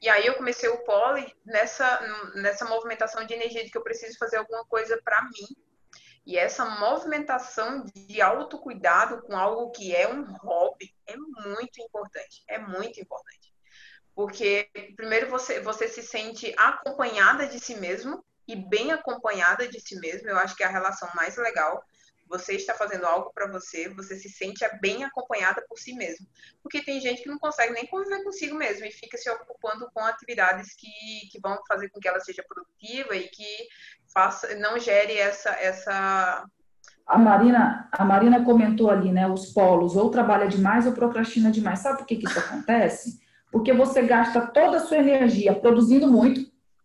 E aí eu comecei o pole nessa, nessa movimentação de energia de que eu preciso fazer alguma coisa para mim. E essa movimentação de autocuidado com algo que é um hobby é muito importante. É muito importante. Porque, primeiro, você, você se sente acompanhada de si mesmo e bem acompanhada de si mesmo. Eu acho que é a relação mais legal você está fazendo algo para você, você se sente bem acompanhada por si mesmo. Porque tem gente que não consegue nem conviver consigo mesmo e fica se ocupando com atividades que, que vão fazer com que ela seja produtiva e que faça, não gere essa, essa a Marina, a Marina comentou ali, né, os polos, ou trabalha demais ou procrastina demais. Sabe por que, que isso acontece? Porque você gasta toda a sua energia produzindo muito,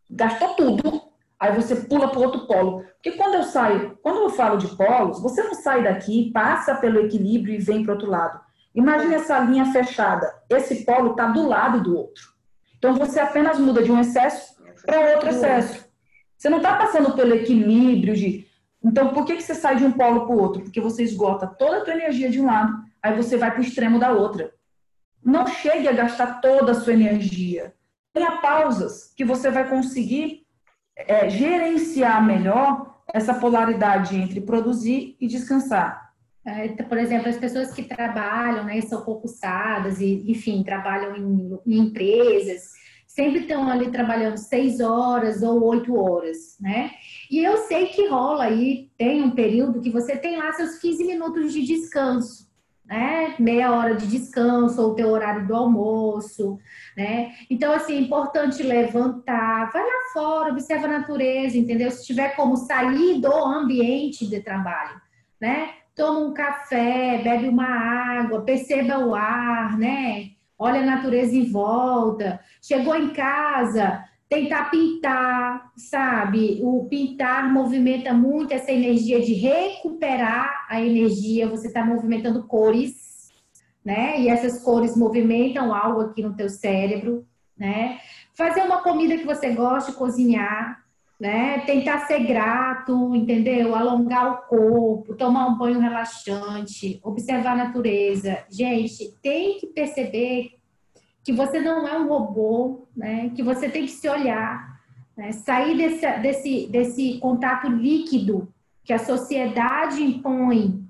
gastou tudo, aí você pula para outro polo. Porque quando eu saio, quando eu falo de polos, você não sai daqui, passa pelo equilíbrio e vem para outro lado. Imagine essa linha fechada. Esse polo está do lado do outro. Então você apenas muda de um excesso para outro excesso. Você não está passando pelo equilíbrio de. Então, por que, que você sai de um polo para o outro? Porque você esgota toda a sua energia de um lado, aí você vai para o extremo da outra. Não chegue a gastar toda a sua energia. Tenha pausas que você vai conseguir é, gerenciar melhor essa polaridade entre produzir e descansar. É, então, por exemplo, as pessoas que trabalham, né, são concursadas e, enfim, trabalham em, em empresas, sempre estão ali trabalhando seis horas ou oito horas, né? E eu sei que rola aí, tem um período que você tem lá seus 15 minutos de descanso né? Meia hora de descanso ou teu horário do almoço, né? Então, assim, é importante levantar, vai lá fora, observa a natureza, entendeu? Se tiver como sair do ambiente de trabalho, né? Toma um café, bebe uma água, perceba o ar, né? Olha a natureza em volta. Chegou em casa, tentar pintar, sabe? O pintar movimenta muito essa energia de recuperar a energia. Você está movimentando cores, né? E essas cores movimentam algo aqui no teu cérebro, né? Fazer uma comida que você gosta cozinhar, né? Tentar ser grato, entendeu? Alongar o corpo, tomar um banho relaxante, observar a natureza. Gente, tem que perceber que você não é um robô, né? que você tem que se olhar, né? sair desse, desse, desse contato líquido que a sociedade impõe,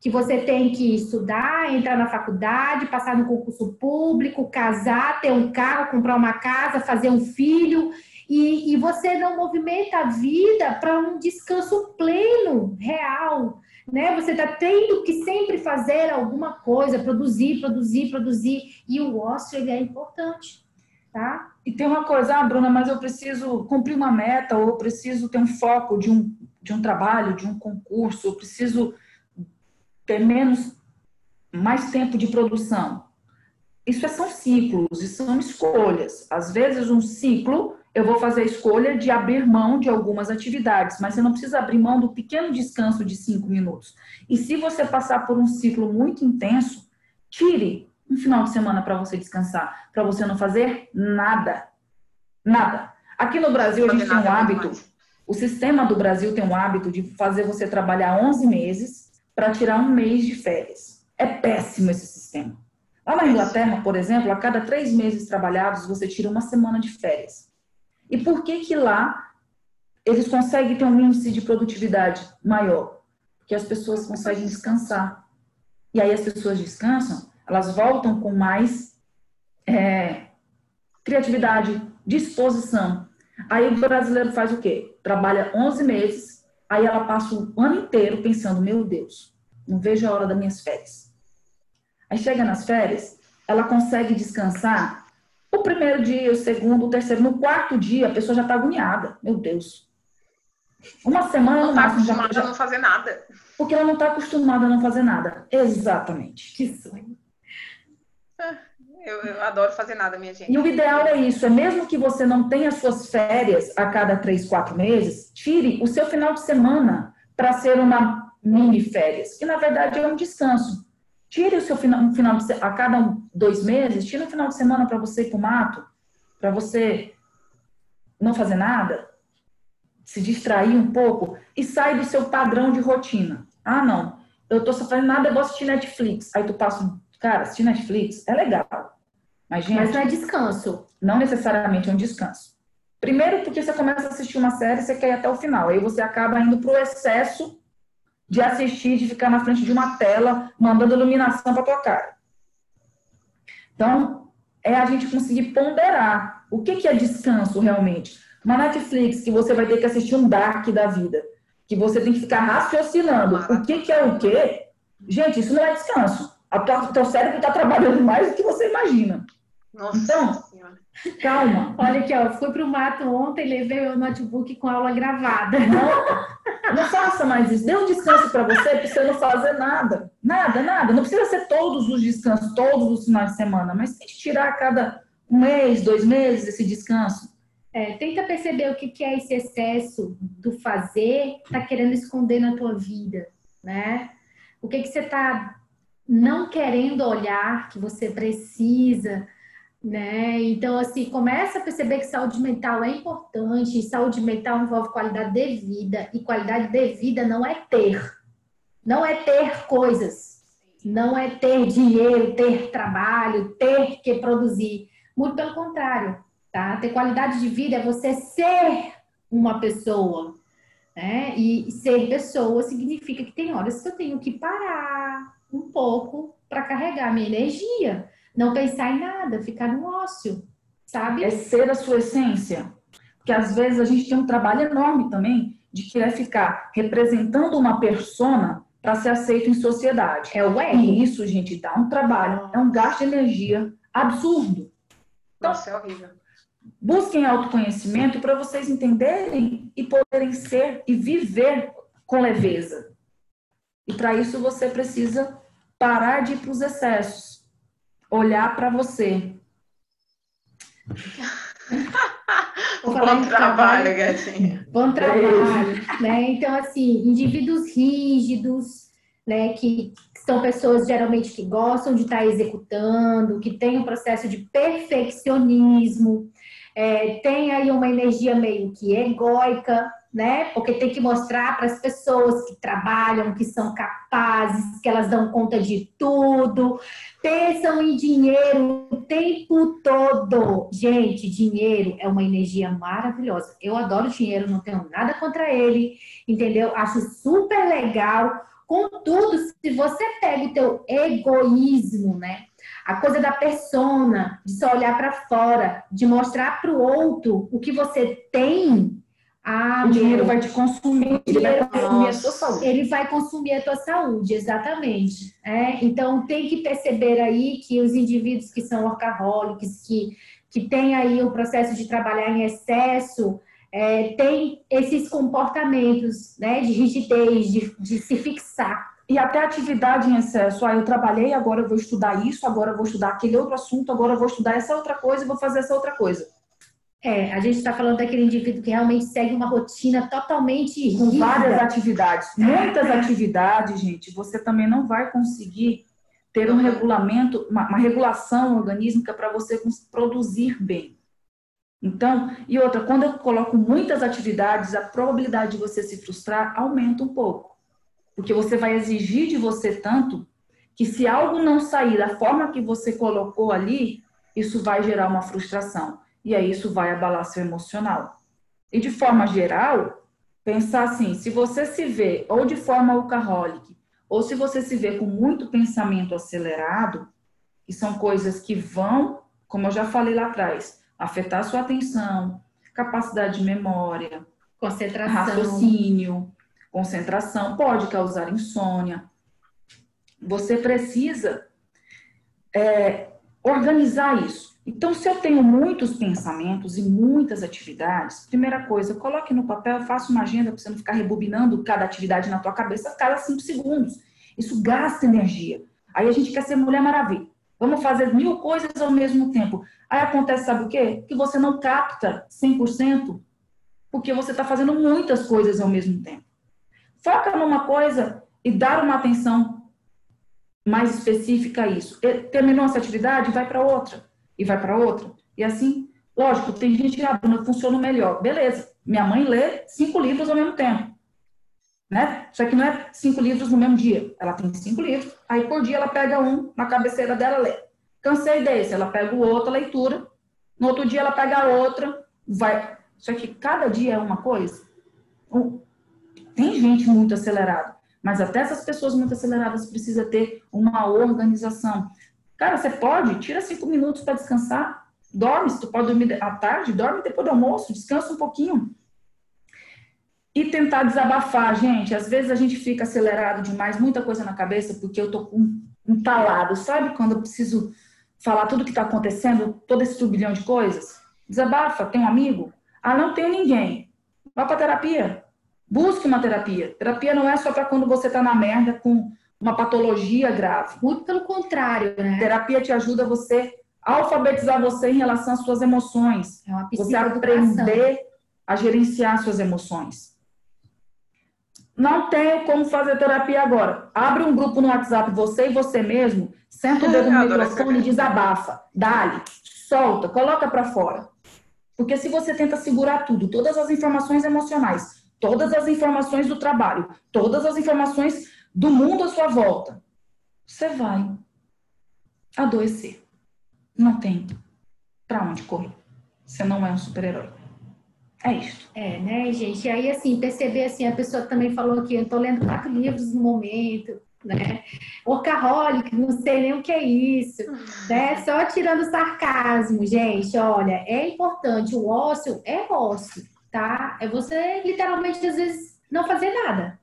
que você tem que estudar, entrar na faculdade, passar no concurso público, casar, ter um carro, comprar uma casa, fazer um filho, e, e você não movimenta a vida para um descanso pleno, real, né? Você está tendo que sempre fazer alguma coisa, produzir, produzir, produzir, e o ócio ele é importante, tá? E tem uma coisa, ah, Bruna, mas eu preciso cumprir uma meta, ou eu preciso ter um foco de um, de um trabalho, de um concurso, eu preciso ter menos, mais tempo de produção. Isso é, são ciclos e são escolhas. Às vezes, um ciclo eu vou fazer a escolha de abrir mão de algumas atividades, mas você não precisa abrir mão do pequeno descanso de cinco minutos. E se você passar por um ciclo muito intenso, tire um final de semana para você descansar, para você não fazer nada. Nada. Aqui no Brasil, a gente tem um hábito, o sistema do Brasil tem um hábito de fazer você trabalhar 11 meses para tirar um mês de férias. É péssimo esse sistema. Lá na Inglaterra, por exemplo, a cada três meses trabalhados, você tira uma semana de férias. E por que que lá eles conseguem ter um índice de produtividade maior? Porque as pessoas conseguem descansar. E aí as pessoas descansam, elas voltam com mais é, criatividade, disposição. Aí o brasileiro faz o quê? Trabalha 11 meses, aí ela passa o ano inteiro pensando, meu Deus, não vejo a hora das minhas férias. Aí chega nas férias, ela consegue descansar o primeiro dia, o segundo, o terceiro, no quarto dia, a pessoa já está agoniada. Meu Deus. Uma semana não está acostumada já... a não fazer nada. Porque ela não está acostumada a não fazer nada. Exatamente. Que sonho. Ah, eu, eu, adoro fazer nada, minha gente. E o ideal é isso: é mesmo que você não tenha suas férias a cada três, quatro meses, tire o seu final de semana para ser uma mini férias, que na verdade é um descanso. Tire o seu final, um final de, a cada dois meses, tire um final de semana para você ir para o mato, para você não fazer nada, se distrair um pouco e sai do seu padrão de rotina. Ah, não, eu tô só fazendo nada, eu vou assistir Netflix. Aí tu passa, cara, assistir Netflix é legal. Mas, gente, Mas não é descanso. Não necessariamente é um descanso. Primeiro, porque você começa a assistir uma série, você quer ir até o final. Aí você acaba indo para o excesso de assistir, de ficar na frente de uma tela, mandando iluminação para tua cara. Então, é a gente conseguir ponderar o que, que é descanso realmente. Uma Netflix que você vai ter que assistir um Dark da vida, que você tem que ficar raciocinando o que, que é o quê. Gente, isso não é descanso. O teu cérebro está trabalhando mais do que você imagina. Nossa então. Calma. Olha aqui, ó, fui para o mato ontem, levei o notebook com aula gravada. Não, não faça mais isso. Dê um descanso para você, para você não fazer nada. Nada, nada. Não precisa ser todos os descansos, todos os finais de semana, mas tem que tirar a cada um mês, dois meses esse descanso. É, tenta perceber o que, que é esse excesso do fazer, tá querendo esconder na tua vida, né? O que que você tá não querendo olhar que você precisa, né? Então, assim, começa a perceber que saúde mental é importante, saúde mental envolve qualidade de vida, e qualidade de vida não é ter, não é ter coisas, não é ter dinheiro, ter trabalho, ter que produzir. Muito pelo contrário, tá? Ter qualidade de vida é você ser uma pessoa, né? E ser pessoa significa que tem horas que eu tenho que parar um pouco para carregar minha energia não pensar em nada, ficar no ócio, sabe? É ser a sua essência. Porque às vezes a gente tem um trabalho enorme também de querer ficar representando uma persona para ser aceito em sociedade. É o ego. E isso, gente, dá um trabalho, é um gasto de energia absurdo. Então, Nossa, é horrível. Busquem autoconhecimento para vocês entenderem e poderem ser e viver com leveza. E para isso você precisa parar de ir para os excessos olhar para você. Bom trabalho, trabalho, gatinha. Bom trabalho, né? Então, assim, indivíduos rígidos, né, que são pessoas geralmente que gostam de estar executando, que têm um processo de perfeccionismo, é, tem aí uma energia meio que egóica, né? Porque tem que mostrar para as pessoas que trabalham, que são capazes, que elas dão conta de tudo. Pensam em dinheiro o tempo todo. Gente, dinheiro é uma energia maravilhosa. Eu adoro dinheiro, não tenho nada contra ele, entendeu? Acho super legal. Contudo, se você pega o teu egoísmo, né? A coisa da persona, de só olhar para fora, de mostrar para o outro o que você tem, ah, o dinheiro vai te consumir, ele vai consumir a sua saúde. Ele vai consumir a tua saúde, exatamente. É, então tem que perceber aí que os indivíduos que são workaholics, que, que têm aí o processo de trabalhar em excesso, é, tem esses comportamentos né, de rigidez, de, de se fixar. E até atividade em excesso. Ah, eu trabalhei, agora eu vou estudar isso, agora eu vou estudar aquele outro assunto, agora eu vou estudar essa outra coisa e vou fazer essa outra coisa. É, a gente está falando daquele indivíduo que realmente segue uma rotina totalmente com várias atividades, muitas atividades, gente. Você também não vai conseguir ter um regulamento, uma, uma regulação organísmica para você produzir bem. Então, e outra, quando eu coloco muitas atividades, a probabilidade de você se frustrar aumenta um pouco. Porque você vai exigir de você tanto que se algo não sair da forma que você colocou ali, isso vai gerar uma frustração e aí isso vai abalar seu emocional. E de forma geral, pensar assim, se você se vê ou de forma alcoholic, ou se você se vê com muito pensamento acelerado, que são coisas que vão, como eu já falei lá atrás, afetar sua atenção, capacidade de memória, concentração, raciocínio, concentração, pode causar insônia. Você precisa é, organizar isso. Então, se eu tenho muitos pensamentos e muitas atividades, primeira coisa, coloque no papel, faça uma agenda para você não ficar rebobinando cada atividade na tua cabeça a cada cinco segundos. Isso gasta energia. Aí a gente quer ser mulher maravilha. Vamos fazer mil coisas ao mesmo tempo. Aí acontece, sabe o quê? Que você não capta 100%, porque você está fazendo muitas coisas ao mesmo tempo. Foca numa coisa e dar uma atenção mais específica a isso. Terminou essa atividade, vai para outra e vai para outra. E assim, lógico, tem gente que, ah, funciona melhor. Beleza, minha mãe lê cinco livros ao mesmo tempo. Né? Só que não é cinco livros no mesmo dia. Ela tem cinco livros, aí por dia ela pega um na cabeceira dela lê. cansei desse. Ela pega o outro, leitura. No outro dia ela pega outra, vai. Só que cada dia é uma coisa. Tem gente muito acelerada, mas até essas pessoas muito aceleradas precisam ter uma organização. Cara, você pode, tira cinco minutos para descansar, dorme, se tu pode dormir à tarde, dorme depois do almoço, descansa um pouquinho. E tentar desabafar, gente. Às vezes a gente fica acelerado demais, muita coisa na cabeça, porque eu tô entalado. Sabe quando eu preciso falar tudo que está acontecendo, todo esse turbilhão de coisas? Desabafa, tem um amigo? Ah, não tenho ninguém. Vá para terapia. Busque uma terapia. Terapia não é só para quando você está na merda com uma patologia grave. Muito pelo contrário, né? Terapia te ajuda você a alfabetizar você em relação às suas emoções. É uma você aprender a gerenciar suas emoções. Não tenho como fazer terapia agora. Abre um grupo no WhatsApp, você e você mesmo, senta o dedo no microfone e desabafa. Dá-lhe, solta, coloca para fora. Porque se você tenta segurar tudo, todas as informações emocionais, todas as informações do trabalho, todas as informações do mundo à sua volta, você vai adoecer. Não tem para onde correr. Você não é um super-herói. É isso. É, né, gente? E aí, assim, perceber, assim, a pessoa também falou aqui, eu estou lendo quatro livros no momento, né? Workaholic, não sei nem o que é isso, né? Só tirando sarcasmo, gente, olha, é importante, o ócio é ócio, tá? É você, literalmente, às vezes, não fazer nada,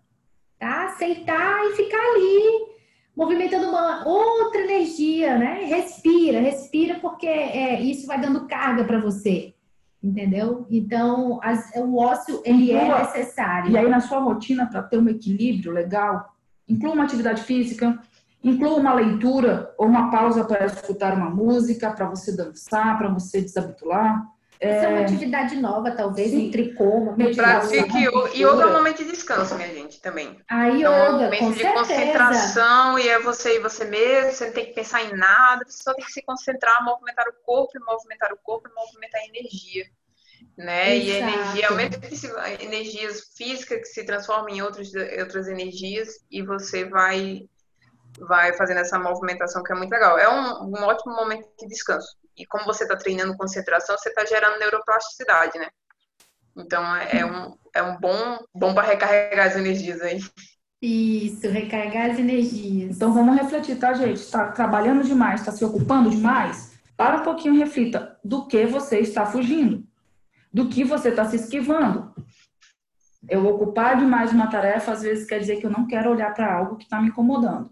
tá? Aceitar e ficar ali, movimentando uma outra energia, né? Respira, respira, porque é, isso vai dando carga para você, entendeu? Então, as, o ócio, ele é inclua, é necessário. E aí, na sua rotina, para ter um equilíbrio legal, inclua uma atividade física, inclua uma leitura ou uma pausa para escutar uma música, para você dançar, para você desabitular. Isso é uma atividade nova, talvez, Sim. em tricô, Pratique yoga. Yoga é um momento de descanso, minha gente, também. A yoga, é um momento de certeza. concentração e é você e você mesmo, você não tem que pensar em nada, você só tem que se concentrar, movimentar o corpo, movimentar o corpo e movimentar a energia. Né? Exato. E a energia, ao mesmo que se, energias físicas que se transformam em outros, outras energias e você vai vai fazendo essa movimentação que é muito legal. É um, um ótimo momento de descanso e como você está treinando concentração, você está gerando neuroplasticidade, né? Então é, é um, é um bom, bom para recarregar as energias aí. Isso, recarregar as energias. Então vamos refletir, tá, gente? Está trabalhando demais, está se ocupando demais? Para um pouquinho e reflita do que você está fugindo, do que você está se esquivando. Eu ocupar demais uma tarefa, às vezes quer dizer que eu não quero olhar para algo que está me incomodando.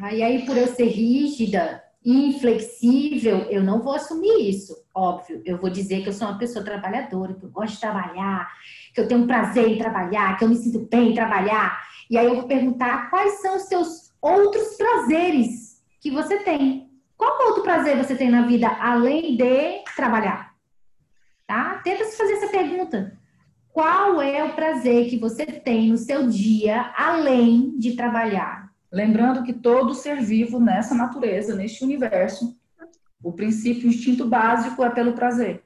Ah, e aí, por eu ser rígida, inflexível, eu não vou assumir isso, óbvio. Eu vou dizer que eu sou uma pessoa trabalhadora, que eu gosto de trabalhar, que eu tenho prazer em trabalhar, que eu me sinto bem em trabalhar. E aí eu vou perguntar quais são os seus outros prazeres que você tem. Qual outro prazer você tem na vida além de trabalhar? Tá? Tenta se fazer essa pergunta. Qual é o prazer que você tem no seu dia além de trabalhar? Lembrando que todo ser vivo nessa natureza, neste universo, o princípio, o instinto básico é pelo prazer.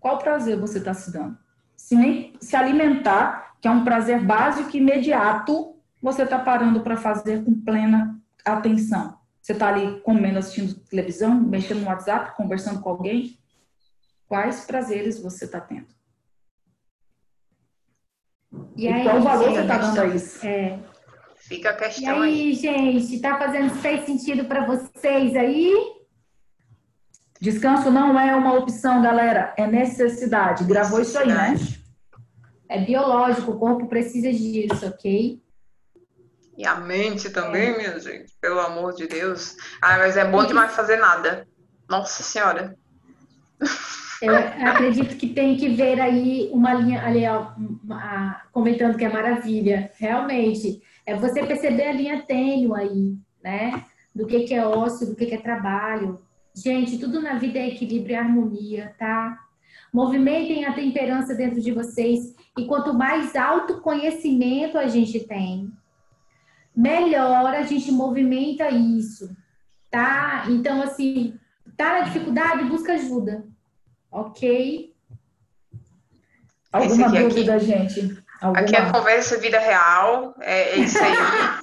Qual prazer você está se dando? Se, nem, se alimentar, que é um prazer básico e imediato, você está parando para fazer com plena atenção. Você está ali comendo, assistindo televisão, mexendo no WhatsApp, conversando com alguém. Quais prazeres você está tendo? E, e aí, qual valor você está dando a isso? É, Fica a questão e aí. aí. gente, tá fazendo fez sentido para vocês aí? Descanso não é uma opção, galera, é necessidade. Gravou isso aí, né? É biológico, o corpo precisa disso, ok? E a mente também, é. minha gente, pelo amor de Deus. Ah, mas é bom demais fazer nada. Nossa Senhora. Eu acredito que tem que ver aí uma linha ali, ó, comentando que é maravilha. Realmente, é você perceber a linha tênue aí, né? Do que, que é ócio, do que, que é trabalho. Gente, tudo na vida é equilíbrio e harmonia, tá? Movimentem a temperança dentro de vocês. E quanto mais autoconhecimento a gente tem, melhor a gente movimenta isso, tá? Então, assim, tá na dificuldade, busca ajuda, ok? Alguma dúvida, aqui. gente? Alguma... Aqui é conversa vida real, é, é isso aí.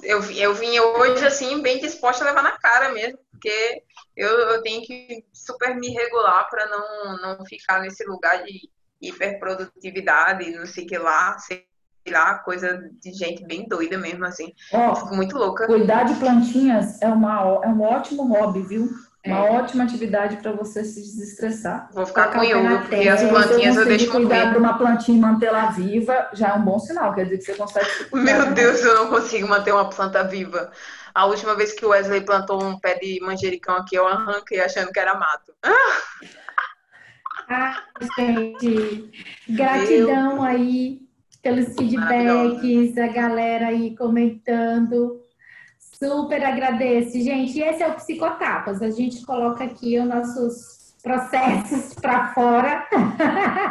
eu, eu vim hoje, assim, bem disposta a levar na cara mesmo, porque eu, eu tenho que super me regular para não, não ficar nesse lugar de hiperprodutividade, não sei o que lá, sei lá, coisa de gente bem doida mesmo, assim. Fico muito louca. Cuidar de plantinhas é, uma, é um ótimo hobby, viu? Uma é. ótima atividade para você se desestressar. Vou ficar com yoga, porque as plantinhas eu deixo cuidar de uma plantinha e mantê-la viva já é um bom sinal, quer dizer que você consegue. Meu Deus, eu não consigo manter uma planta viva. A última vez que o Wesley plantou um pé de manjericão aqui, eu arranquei achando que era mato. Ah, gente, gratidão Meu. aí pelos feedbacks, a galera aí comentando. Super agradeço, gente. E esse é o Psicotapas. A gente coloca aqui os nossos processos para fora.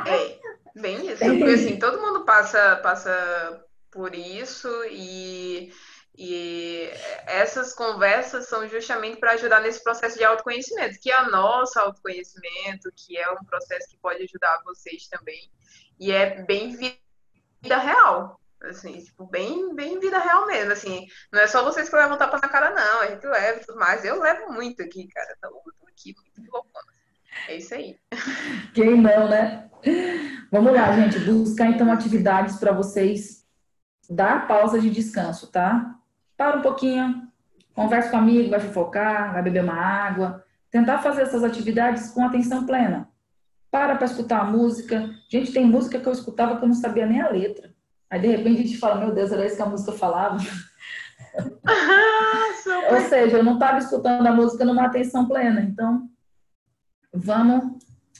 É, bem isso. Porque assim, todo mundo passa, passa por isso e, e essas conversas são justamente para ajudar nesse processo de autoconhecimento, que é o nosso autoconhecimento, que é um processo que pode ajudar vocês também. E é bem vida real. Assim, tipo, bem, bem vida real mesmo, assim. Não é só vocês que levam tapa na cara, não. A gente leva e tudo mais. Eu levo muito aqui, cara. Tô, tô aqui muito loucona. É isso aí. Quem não, né? Vamos lá, gente. Buscar, então, atividades para vocês dar pausa de descanso, tá? Para um pouquinho, conversa com amigo, vai fofocar, vai beber uma água. Tentar fazer essas atividades com atenção plena. Para para escutar a música. Gente, tem música que eu escutava que eu não sabia nem a letra. Aí de repente a gente fala, meu Deus, era isso que a música falava. Ou seja, eu não estava escutando a música numa atenção plena. Então, vamos.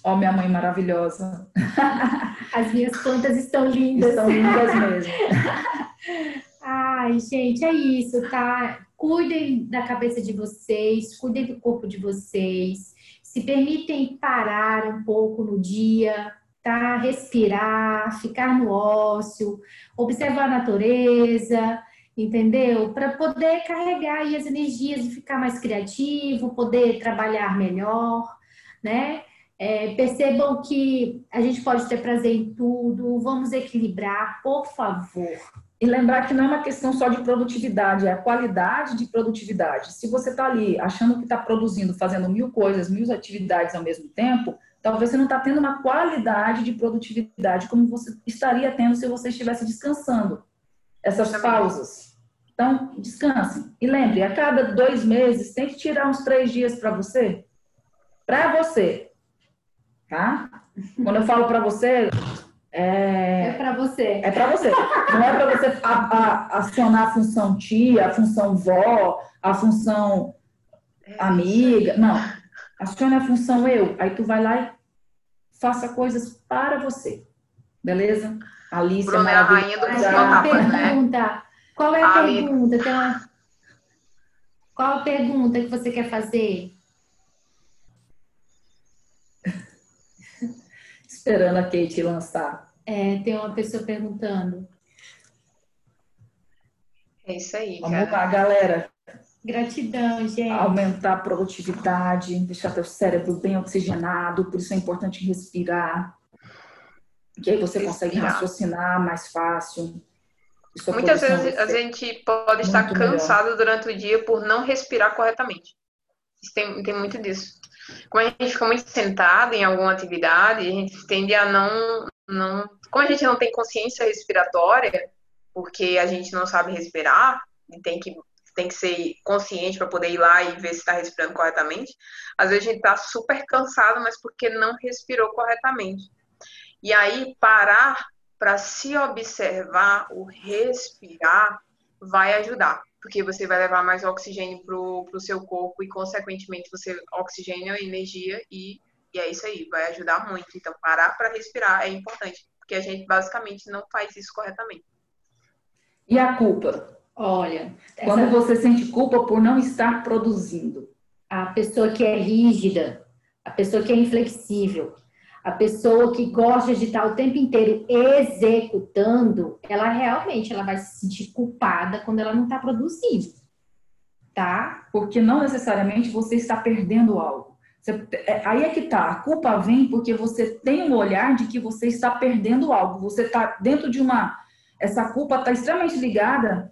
Ó, oh, minha mãe maravilhosa. As minhas plantas estão lindas. Estão lindas mesmo. Ai, gente, é isso, tá? Cuidem da cabeça de vocês, cuidem do corpo de vocês, se permitem parar um pouco no dia, tá? Respirar, ficar no ócio, observar a natureza, entendeu? Para poder carregar as energias e ficar mais criativo, poder trabalhar melhor, né? É, percebam que a gente pode ter prazer em tudo, vamos equilibrar, por favor. E lembrar que não é uma questão só de produtividade, é a qualidade de produtividade. Se você está ali achando que está produzindo, fazendo mil coisas, mil atividades ao mesmo tempo, Talvez você não está tendo uma qualidade de produtividade como você estaria tendo se você estivesse descansando. Essas pausas. Então, descanse. E lembre, a cada dois meses, tem que tirar uns três dias para você. Para você. Tá? Quando eu falo para você, é, é para você. É para você. Não é para você a, a, acionar a função tia, a função vó, a função amiga. Não. Acione a função eu. Aí tu vai lá e faça coisas para você. Beleza? Alice é a rainha do psicotapas, né? Pergunta. Qual é a, a pergunta? Uma... Qual a pergunta que você quer fazer? Esperando a Kate lançar. É, tem uma pessoa perguntando. É isso aí, Vamos cara. lá, galera. Gratidão, gente. Aumentar a produtividade, deixar teu cérebro bem oxigenado, por isso é importante respirar. Que aí você respirar. consegue raciocinar mais fácil. Muitas vezes a gente pode estar cansado melhor. durante o dia por não respirar corretamente. Tem, tem muito disso. Como a gente fica muito sentado em alguma atividade, a gente tende a não, não. Como a gente não tem consciência respiratória, porque a gente não sabe respirar, e tem que tem que ser consciente para poder ir lá e ver se está respirando corretamente. Às vezes a gente está super cansado, mas porque não respirou corretamente. E aí, parar para se observar, o respirar, vai ajudar, porque você vai levar mais oxigênio para o seu corpo e, consequentemente, você oxigênio a energia e, e é isso aí, vai ajudar muito. Então, parar para respirar é importante, porque a gente basicamente não faz isso corretamente. E a culpa? Olha, quando essa... você sente culpa por não estar produzindo, a pessoa que é rígida, a pessoa que é inflexível, a pessoa que gosta de estar o tempo inteiro executando, ela realmente ela vai se sentir culpada quando ela não está produzindo, tá? Porque não necessariamente você está perdendo algo. Você, é, aí é que tá. A culpa vem porque você tem um olhar de que você está perdendo algo. Você está dentro de uma. Essa culpa está extremamente ligada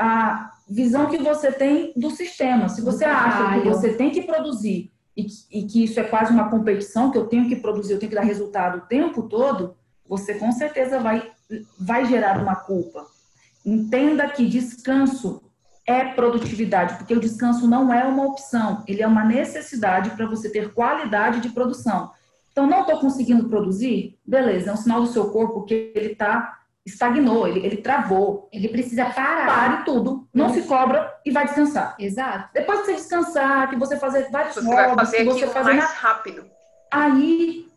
a visão que você tem do sistema. Se você acha que você tem que produzir e que, e que isso é quase uma competição, que eu tenho que produzir, eu tenho que dar resultado o tempo todo, você com certeza vai, vai gerar uma culpa. Entenda que descanso é produtividade, porque o descanso não é uma opção, ele é uma necessidade para você ter qualidade de produção. Então, não estou conseguindo produzir? Beleza, é um sinal do seu corpo que ele está estagnou, ele, ele travou. Ele precisa parar. Pare tudo, não Isso. se cobra e vai descansar. Exato. Depois que você descansar, que você fazer vários você vai fazer que você fazer mais na... rápido. Aí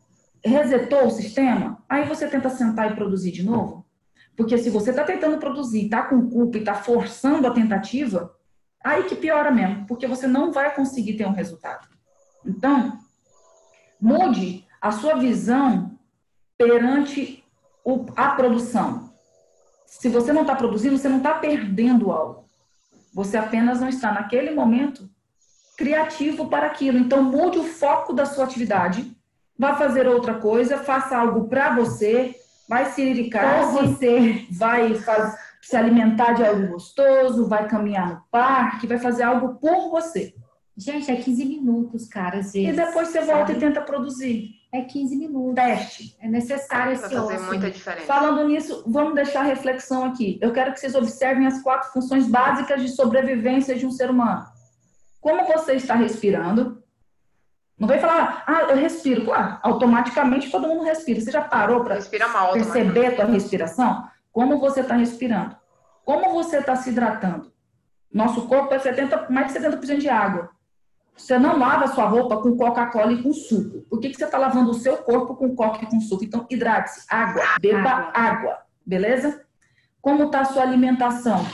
resetou o sistema, aí você tenta sentar e produzir de novo. Porque se você está tentando produzir, está com culpa e está forçando a tentativa, aí que piora mesmo, porque você não vai conseguir ter um resultado. Então, mude a sua visão perante o, a produção. Se você não está produzindo, você não está perdendo algo. Você apenas não está naquele momento criativo para aquilo. Então, mude o foco da sua atividade, vá fazer outra coisa, faça algo para você, vai se dedicar, você vai faz, se alimentar de algo gostoso, vai caminhar no parque, vai fazer algo por você. Gente, é 15 minutos, cara, às vezes. E depois você volta sabe? e tenta produzir. É 15 minutos. Teste. É necessário esse Vai fazer ócio. muita diferença. Falando nisso, vamos deixar a reflexão aqui. Eu quero que vocês observem as quatro funções básicas de sobrevivência de um ser humano. Como você está respirando? Não vem falar, ah, eu respiro. Claro, automaticamente todo mundo respira. Você já parou para perceber a tua respiração? Como você está respirando? Como você está se hidratando? Nosso corpo é 70, mais de 70% de água. Você não lava sua roupa com Coca-Cola e com suco. Por que, que você está lavando o seu corpo com Coca e com suco? Então, hidrate-se. Água. Beba água. água. Beleza? Como está a sua alimentação?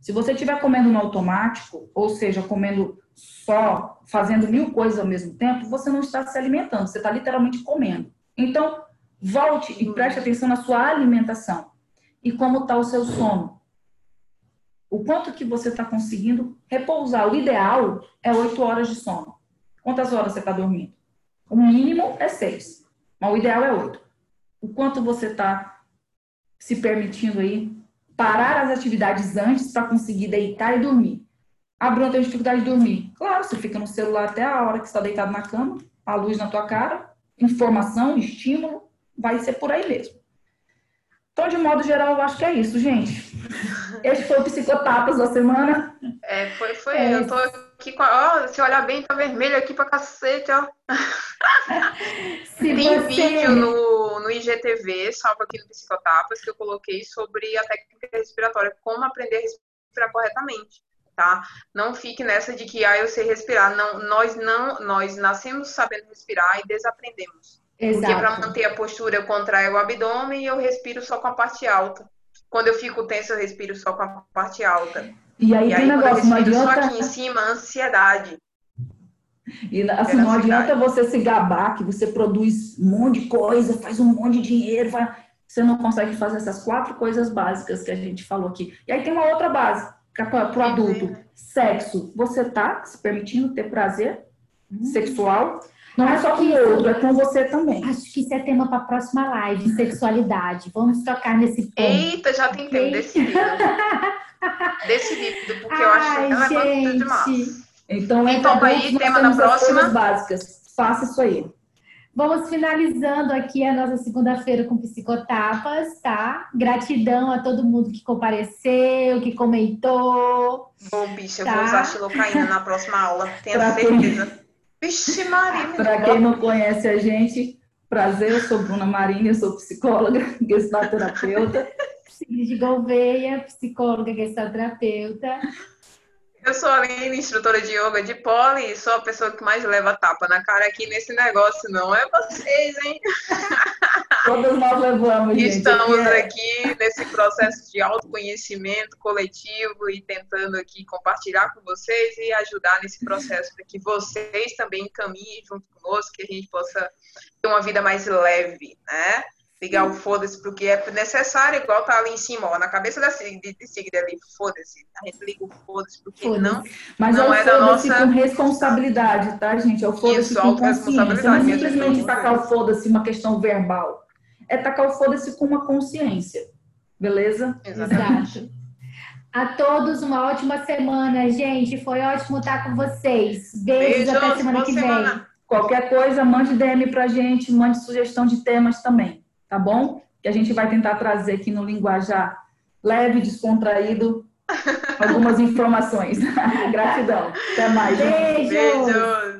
Se você estiver comendo no automático, ou seja, comendo só, fazendo mil coisas ao mesmo tempo, você não está se alimentando. Você está literalmente comendo. Então, volte e preste atenção na sua alimentação. E como está o seu sono? O quanto que você está conseguindo repousar. O ideal é oito horas de sono. Quantas horas você está dormindo? O mínimo é seis, mas o ideal é oito. O quanto você está se permitindo aí parar as atividades antes para conseguir deitar e dormir. Ah, Bruno, tem dificuldade de dormir. Claro, você fica no celular até a hora que está deitado na cama, a luz na tua cara, informação, estímulo, vai ser por aí mesmo. Então, de modo geral, eu acho que é isso, gente. Este foi o Psicotapas da semana. É, foi, foi. É. Eu tô aqui com a. Ó, se olhar bem, tá vermelho aqui pra cacete, ó. Tem você... vídeo no, no IGTV, salvo aqui no Psicotapas, que eu coloquei sobre a técnica respiratória, como aprender a respirar corretamente. Tá? Não fique nessa de que ah, eu sei respirar. Não, nós não, nós nascemos sabendo respirar e desaprendemos. Exato. Porque para manter a postura eu contraio o abdômen e eu respiro só com a parte alta. Quando eu fico tenso, eu respiro só com a parte alta. E aí, e aí negócio, eu respiro adianta... só aqui em cima, ansiedade. E assim, não adianta você se gabar que você produz um monte de coisa, faz um monte de dinheiro, vai... você não consegue fazer essas quatro coisas básicas que a gente falou aqui. E aí tem uma outra base para o adulto: sexo. Você está se permitindo ter prazer hum. sexual? Não é só com o outro, é com você também. Acho que isso é tema para a próxima live, sexualidade. Vamos tocar nesse ponto. Eita, já tem tempo decidido. decidido, porque Ai, eu acho que ela é demais. Então, então aí, tema da próxima. básicas. Faça isso aí. Vamos finalizando aqui a nossa segunda-feira com psicotapas, tá? Gratidão a todo mundo que compareceu, que comentou. Bom, bicha, tá? eu vou usar xilocaína na próxima aula, tenho certeza. Vixe, Maria. Para quem não conhece a gente, prazer, eu sou Bruna Marinha, eu sou psicóloga, gestalterapeuta. Sigrid Gouveia, psicóloga, gestalterapeuta. Eu sou a Aline, instrutora de yoga de poli, sou a pessoa que mais leva tapa na cara aqui nesse negócio, não é vocês, hein? Todos nós levamos, gente. Estamos aqui, é... aqui nesse processo de autoconhecimento coletivo e tentando aqui compartilhar com vocês e ajudar nesse processo para que vocês também caminhem junto conosco, que a gente possa ter uma vida mais leve, né? Ligar o foda-se porque é necessário, igual tá ali em cima, ó, na cabeça da de, de Sigrid ali, foda-se. A gente liga o foda-se porque foda não, Mas não é, é da nossa... com responsabilidade, tá, gente? É o foda-se com consciência. Não é simplesmente tacar o foda-se uma questão verbal. É tacar o foda-se com uma consciência. Beleza? Exatamente. Exato. A todos uma ótima semana, gente. Foi ótimo estar com vocês. Beijos, Beijos até semana que vem. Semana. Qualquer coisa, mande DM pra gente, mande sugestão de temas também, tá bom? Que a gente vai tentar trazer aqui no linguajar leve, descontraído, algumas informações. Gratidão. Até mais. Beijo. Beijos.